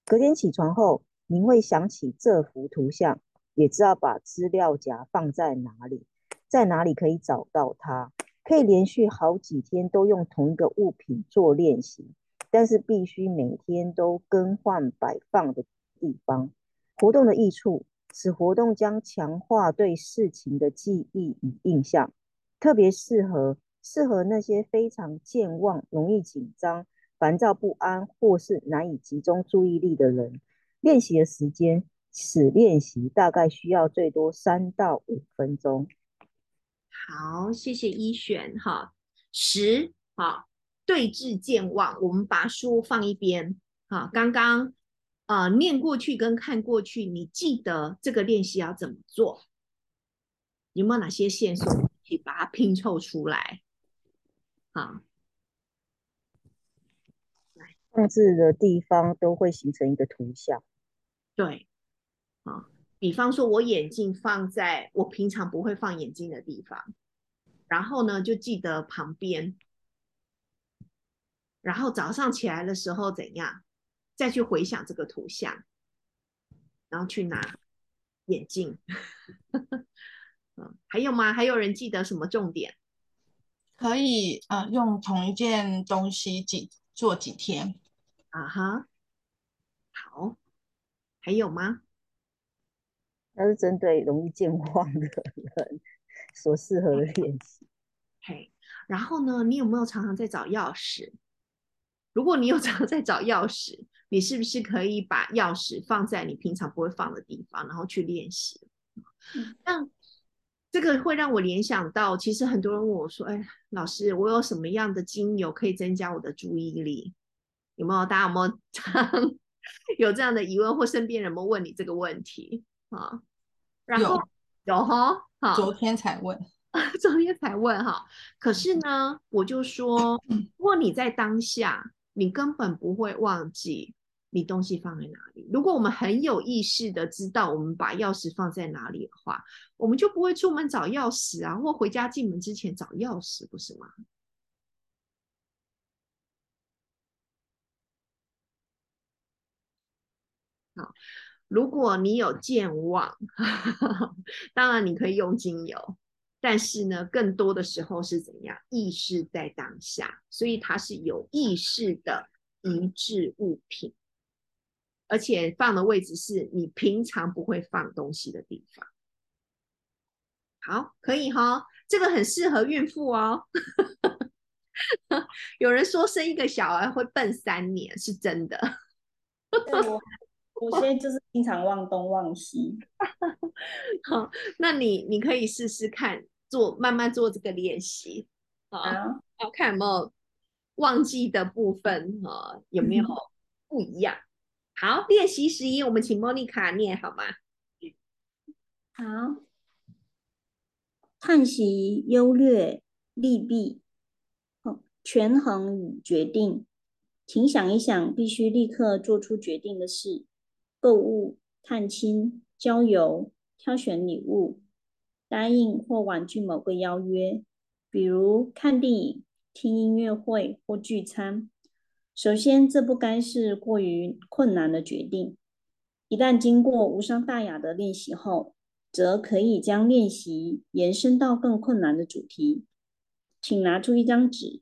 隔天起床后，您会想起这幅图像，也知道把资料夹放在哪里。在哪里可以找到它？可以连续好几天都用同一个物品做练习，但是必须每天都更换摆放的地方。活动的益处，此活动将强化对事情的记忆与印象，特别适合适合那些非常健忘、容易紧张、烦躁不安或是难以集中注意力的人。练习的时间，此练习大概需要最多三到五分钟。好，谢谢一璇哈。十，好，对峙健忘，我们把书放一边。好，刚刚呃念过去跟看过去，你记得这个练习要怎么做？有没有哪些线索可以把它拼凑出来？好，来，放置的地方都会形成一个图像。对，好。比方说，我眼镜放在我平常不会放眼镜的地方，然后呢，就记得旁边，然后早上起来的时候怎样，再去回想这个图像，然后去拿眼镜。嗯，还有吗？还有人记得什么重点？可以呃，用同一件东西几做几天？啊哈，好，还有吗？那是针对容易健忘的人所适合的练习。嘿，然后呢，你有没有常常在找钥匙？如果你有常常在找钥匙，你是不是可以把钥匙放在你平常不会放的地方，然后去练习？那这个会让我联想到，其实很多人问我说：“哎，老师，我有什么样的精油可以增加我的注意力？”有没有？大家有没有 常 有这样的疑问，或身边人有没有问你这个问题啊？然后有哈，好，昨天才问，昨天才问哈。可是呢，我就说，如果你在当下。你根本不会忘记你东西放在哪里。如果我们很有意识的知道我们把钥匙放在哪里的话，我们就不会出门找钥匙啊，或回家进门之前找钥匙，不是吗？好，如果你有健忘，当然你可以用精油。但是呢，更多的时候是怎样？意识在当下，所以它是有意识的一致物品，而且放的位置是你平常不会放东西的地方。好，可以哈，这个很适合孕妇哦。有人说生一个小孩会笨三年，是真的。我我现在就是经常忘东忘西。好，那你你可以试试看。做慢慢做这个练习啊，要看有没有忘记的部分啊，有没有不一样？好，练习十一，我们请莫妮卡念好吗？好，叹息、优劣、利弊，权衡与决定，请想一想必须立刻做出决定的事：购物、探亲、郊游、挑选礼物。答应或婉拒某个邀约，比如看电影、听音乐会或聚餐。首先，这不该是过于困难的决定。一旦经过无伤大雅的练习后，则可以将练习延伸到更困难的主题。请拿出一张纸，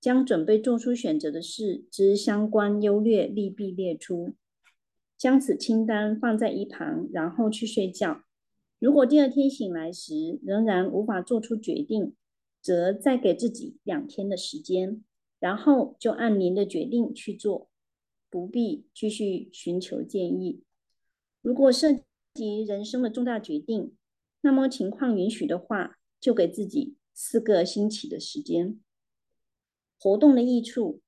将准备做出选择的事之相关优劣利弊列出，将此清单放在一旁，然后去睡觉。如果第二天醒来时仍然无法做出决定，则再给自己两天的时间，然后就按您的决定去做，不必继续寻求建议。如果涉及人生的重大决定，那么情况允许的话，就给自己四个星期的时间。活动的益处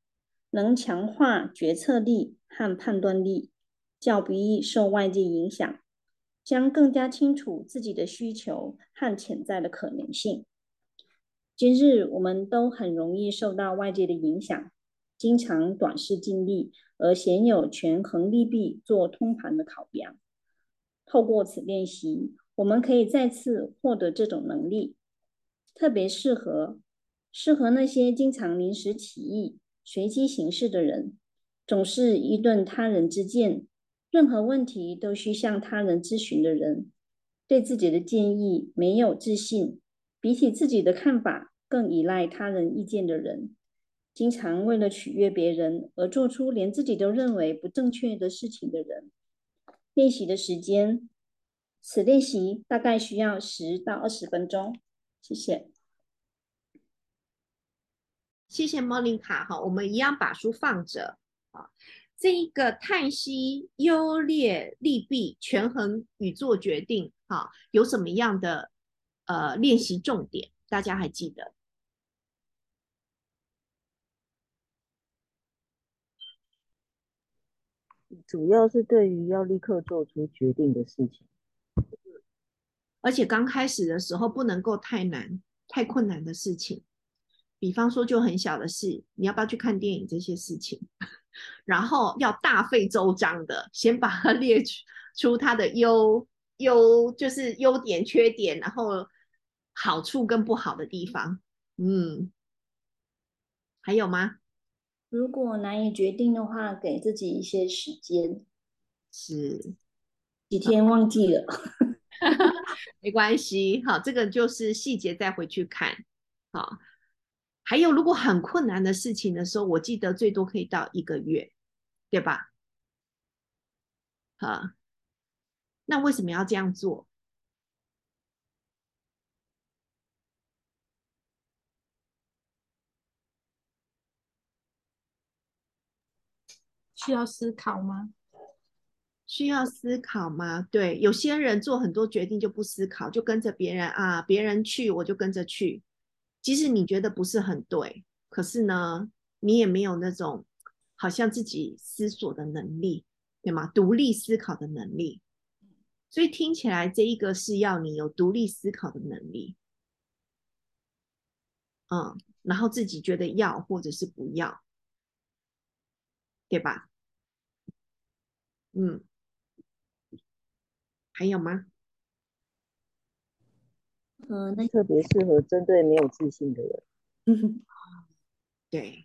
能强化决策力和判断力，较不易受外界影响。将更加清楚自己的需求和潜在的可能性。今日我们都很容易受到外界的影响，经常短视尽力，而鲜有权衡利弊做通盘的考量。透过此练习，我们可以再次获得这种能力，特别适合适合那些经常临时起意、随机行事的人，总是一顿他人之见。任何问题都需向他人咨询的人，对自己的建议没有自信，比起自己的看法更依赖他人意见的人，经常为了取悦别人而做出连自己都认为不正确的事情的人。练习的时间，此练习大概需要十到二十分钟。谢谢，谢谢莫妮卡哈，我们一样把书放着啊。这一个叹息、优劣、利弊、权衡与做决定，哈，有什么样的呃练习重点？大家还记得？主要是对于要立刻做出决定的事情，而且刚开始的时候不能够太难、太困难的事情，比方说就很小的事，你要不要去看电影这些事情？然后要大费周章的，先把它 列出出它的优优，就是优点、缺点，然后好处跟不好的地方。嗯，还有吗？如果难以决定的话，给自己一些时间。是几天忘记了 没关系。好，这个就是细节，再回去看。好。还有，如果很困难的事情的时候，我记得最多可以到一个月，对吧？好，那为什么要这样做？需要思考吗？需要思考吗？对，有些人做很多决定就不思考，就跟着别人啊，别人去我就跟着去。即使你觉得不是很对，可是呢，你也没有那种好像自己思索的能力，对吗？独立思考的能力。所以听起来这一个是要你有独立思考的能力，嗯，然后自己觉得要或者是不要，对吧？嗯，还有吗？嗯，那特别适合针对没有自信的人。对，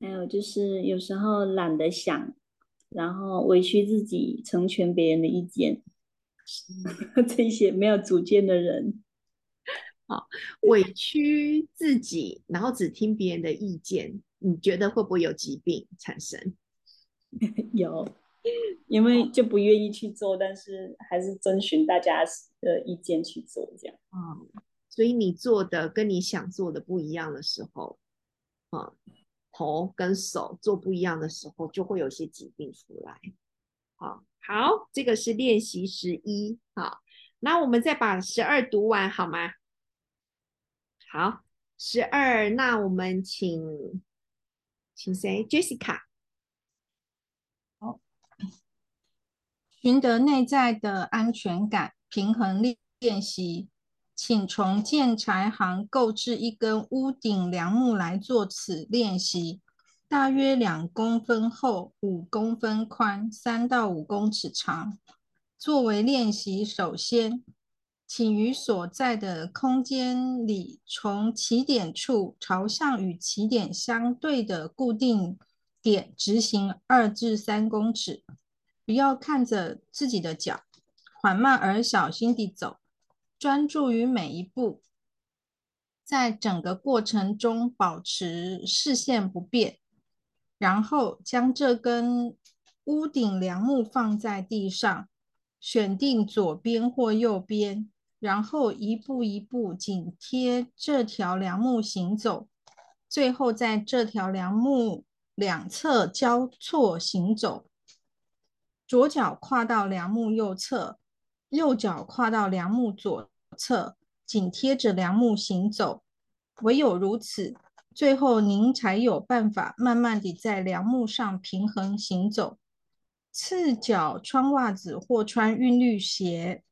还有就是有时候懒得想，然后委屈自己成全别人的意见，这些没有主见的人，好，委屈自己，然后只听别人的意见，你觉得会不会有疾病产生？有。因为就不愿意去做，但是还是遵循大家的意见去做，这样。嗯，所以你做的跟你想做的不一样的时候，啊，头跟手做不一样的时候，就会有些疾病出来。好，好，这个是练习十一。好，那我们再把十二读完好吗？好，十二，那我们请，请谁？Jessica。寻得内在的安全感，平衡练练习，请从建材行购置一根屋顶梁木来做此练习，大约两公分厚，五公分宽，三到五公尺长。作为练习，首先，请于所在的空间里，从起点处朝向与起点相对的固定点直行二至三公尺。不要看着自己的脚，缓慢而小心地走，专注于每一步，在整个过程中保持视线不变。然后将这根屋顶梁木放在地上，选定左边或右边，然后一步一步紧贴这条梁木行走，最后在这条梁木两侧交错行走。左脚跨到梁木右侧，右脚跨到梁木左侧，紧贴着梁木行走。唯有如此，最后您才有办法慢慢地在梁木上平衡行走。赤脚穿袜子或穿韵律鞋，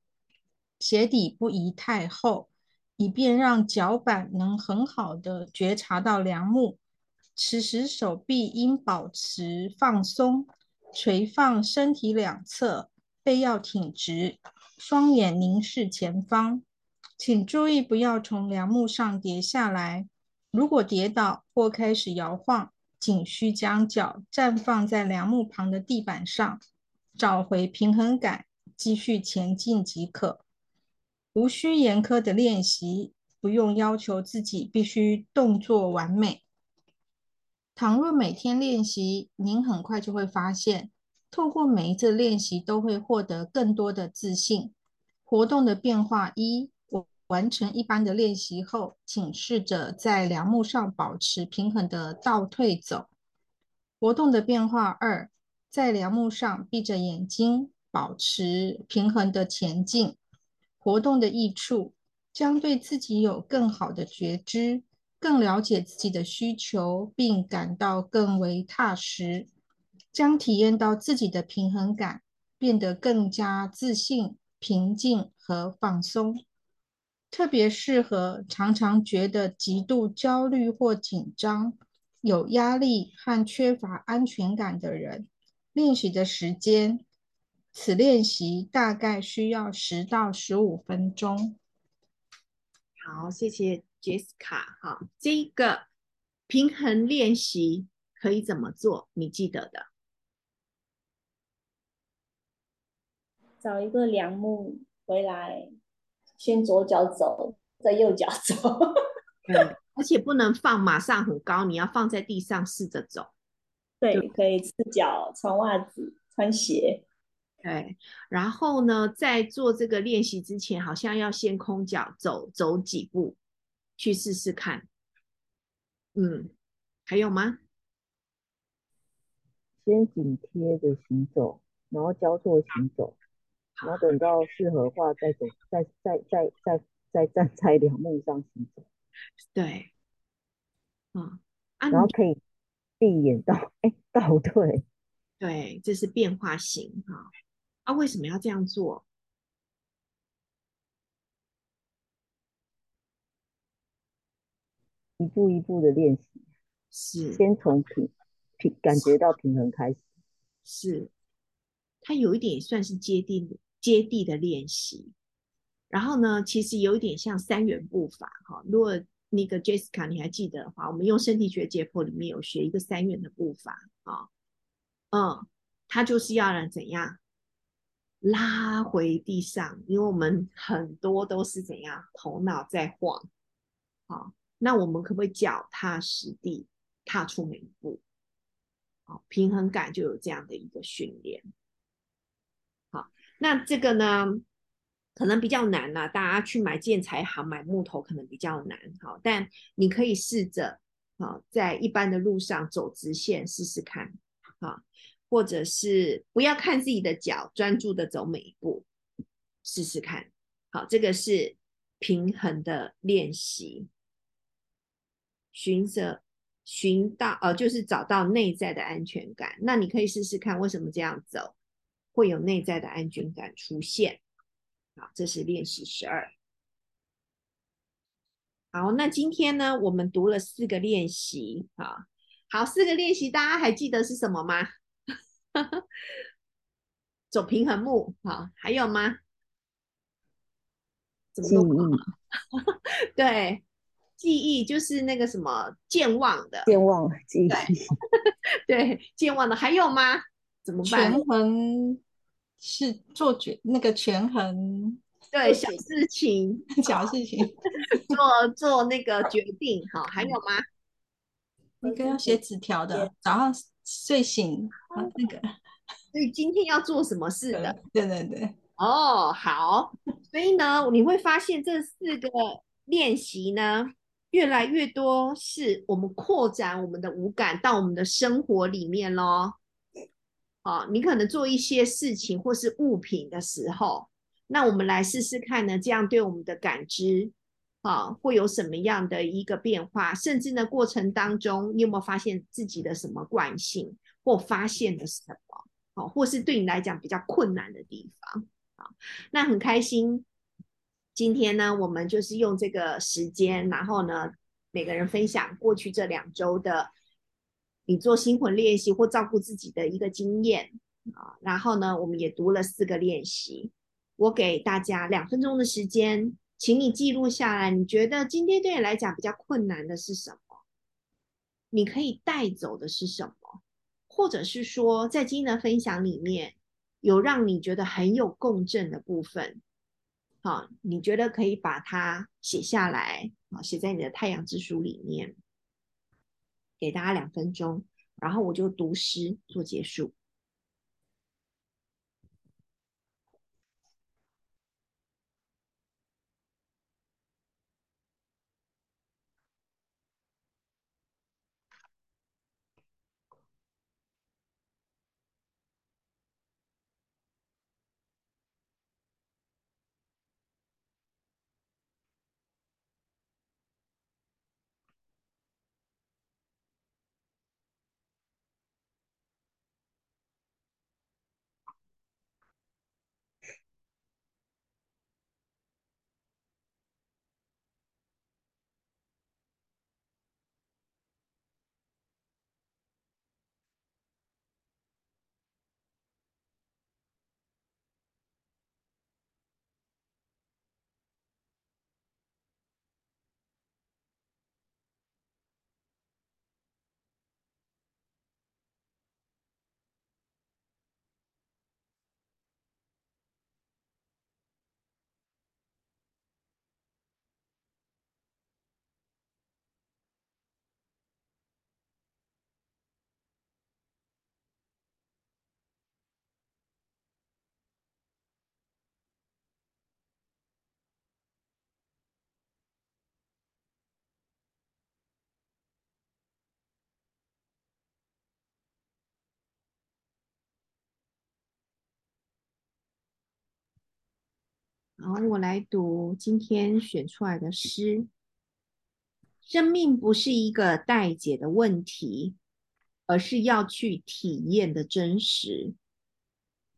鞋底不宜太厚，以便让脚板能很好的觉察到梁木。此时手臂应保持放松。垂放身体两侧，背要挺直，双眼凝视前方。请注意不要从梁木上跌下来。如果跌倒或开始摇晃，仅需将脚站放在梁木旁的地板上，找回平衡感，继续前进即可。无需严苛的练习，不用要求自己必须动作完美。倘若每天练习，您很快就会发现，透过每一次练习都会获得更多的自信。活动的变化一：我完成一般的练习后，请试着在梁木上保持平衡的倒退走。活动的变化二：在梁木上闭着眼睛，保持平衡的前进。活动的益处将对自己有更好的觉知。更了解自己的需求，并感到更为踏实，将体验到自己的平衡感，变得更加自信、平静和放松。特别适合常常觉得极度焦虑或紧张、有压力和缺乏安全感的人。练习的时间，此练习大概需要十到十五分钟。好，谢谢。Jessica，好，这个平衡练习可以怎么做？你记得的？找一个梁木回来，先左脚走，再右脚走。对，而且不能放马上很高，你要放在地上试着走。对，可以赤脚穿袜子、穿鞋。对，然后呢，在做这个练习之前，好像要先空脚走走几步，去试试看。嗯，还有吗？先紧贴着行走，然后交错行走，然后等到适合话再走，再再再再再站在两木上行走。对，嗯，啊，然后可以闭眼倒，哎，倒退。对，这是变化型哈。啊，为什么要这样做？一步一步的练习，是先从平平感觉到平衡开始。是，它有一点算是接地接地的练习。然后呢，其实有一点像三元步法哈。如果那个 Jessica 你还记得的话，我们用身体学解剖里面有学一个三元的步法啊。嗯，它就是要人怎样？拉回地上，因为我们很多都是怎样头脑在晃，好，那我们可不可以脚踏实地踏出每一步？好，平衡感就有这样的一个训练。那这个呢，可能比较难呐，大家去买建材行买木头可能比较难，好，但你可以试着，好，在一般的路上走直线试试看，好。或者是不要看自己的脚，专注的走每一步，试试看。好，这个是平衡的练习，寻着寻到呃，就是找到内在的安全感。那你可以试试看，为什么这样走会有内在的安全感出现？好，这是练习十二。好，那今天呢，我们读了四个练习。啊，好，四个练习，大家还记得是什么吗？走平衡木，好，还有吗？记忆，对，记忆就是那个什么健忘的，健忘记忆，对，健忘的，还有吗？怎么办？权衡是做决那个权衡，对，小事情，小事情，做做那个决定，好，还有吗？那个要写纸条的，早上。睡醒啊，那个，所以今天要做什么事的？对对对，哦，好，所以呢，你会发现这四个练习呢，越来越多是我们扩展我们的五感到我们的生活里面咯。啊，你可能做一些事情或是物品的时候，那我们来试试看呢，这样对我们的感知。啊，会有什么样的一个变化？甚至呢，过程当中，你有没有发现自己的什么惯性，或发现了什么？哦，或是对你来讲比较困难的地方？啊，那很开心。今天呢，我们就是用这个时间，然后呢，每个人分享过去这两周的你做心魂练习或照顾自己的一个经验啊。然后呢，我们也读了四个练习。我给大家两分钟的时间。请你记录下来，你觉得今天对你来讲比较困难的是什么？你可以带走的是什么？或者是说，在今天的分享里面有让你觉得很有共振的部分，好，你觉得可以把它写下来，啊，写在你的太阳之书里面，给大家两分钟，然后我就读诗做结束。好，我来读今天选出来的诗。生命不是一个待解的问题，而是要去体验的真实。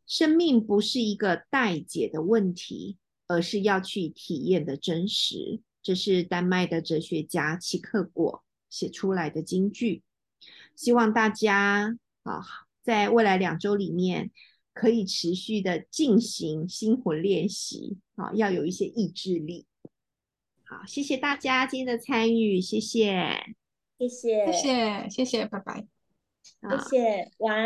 生命不是一个待解的问题，而是要去体验的真实。这是丹麦的哲学家齐克果写出来的金句。希望大家啊，在未来两周里面。可以持续的进行心魂练习，啊，要有一些意志力。好，谢谢大家今天的参与，谢谢，谢谢，谢谢，谢谢，拜拜，谢谢，晚安。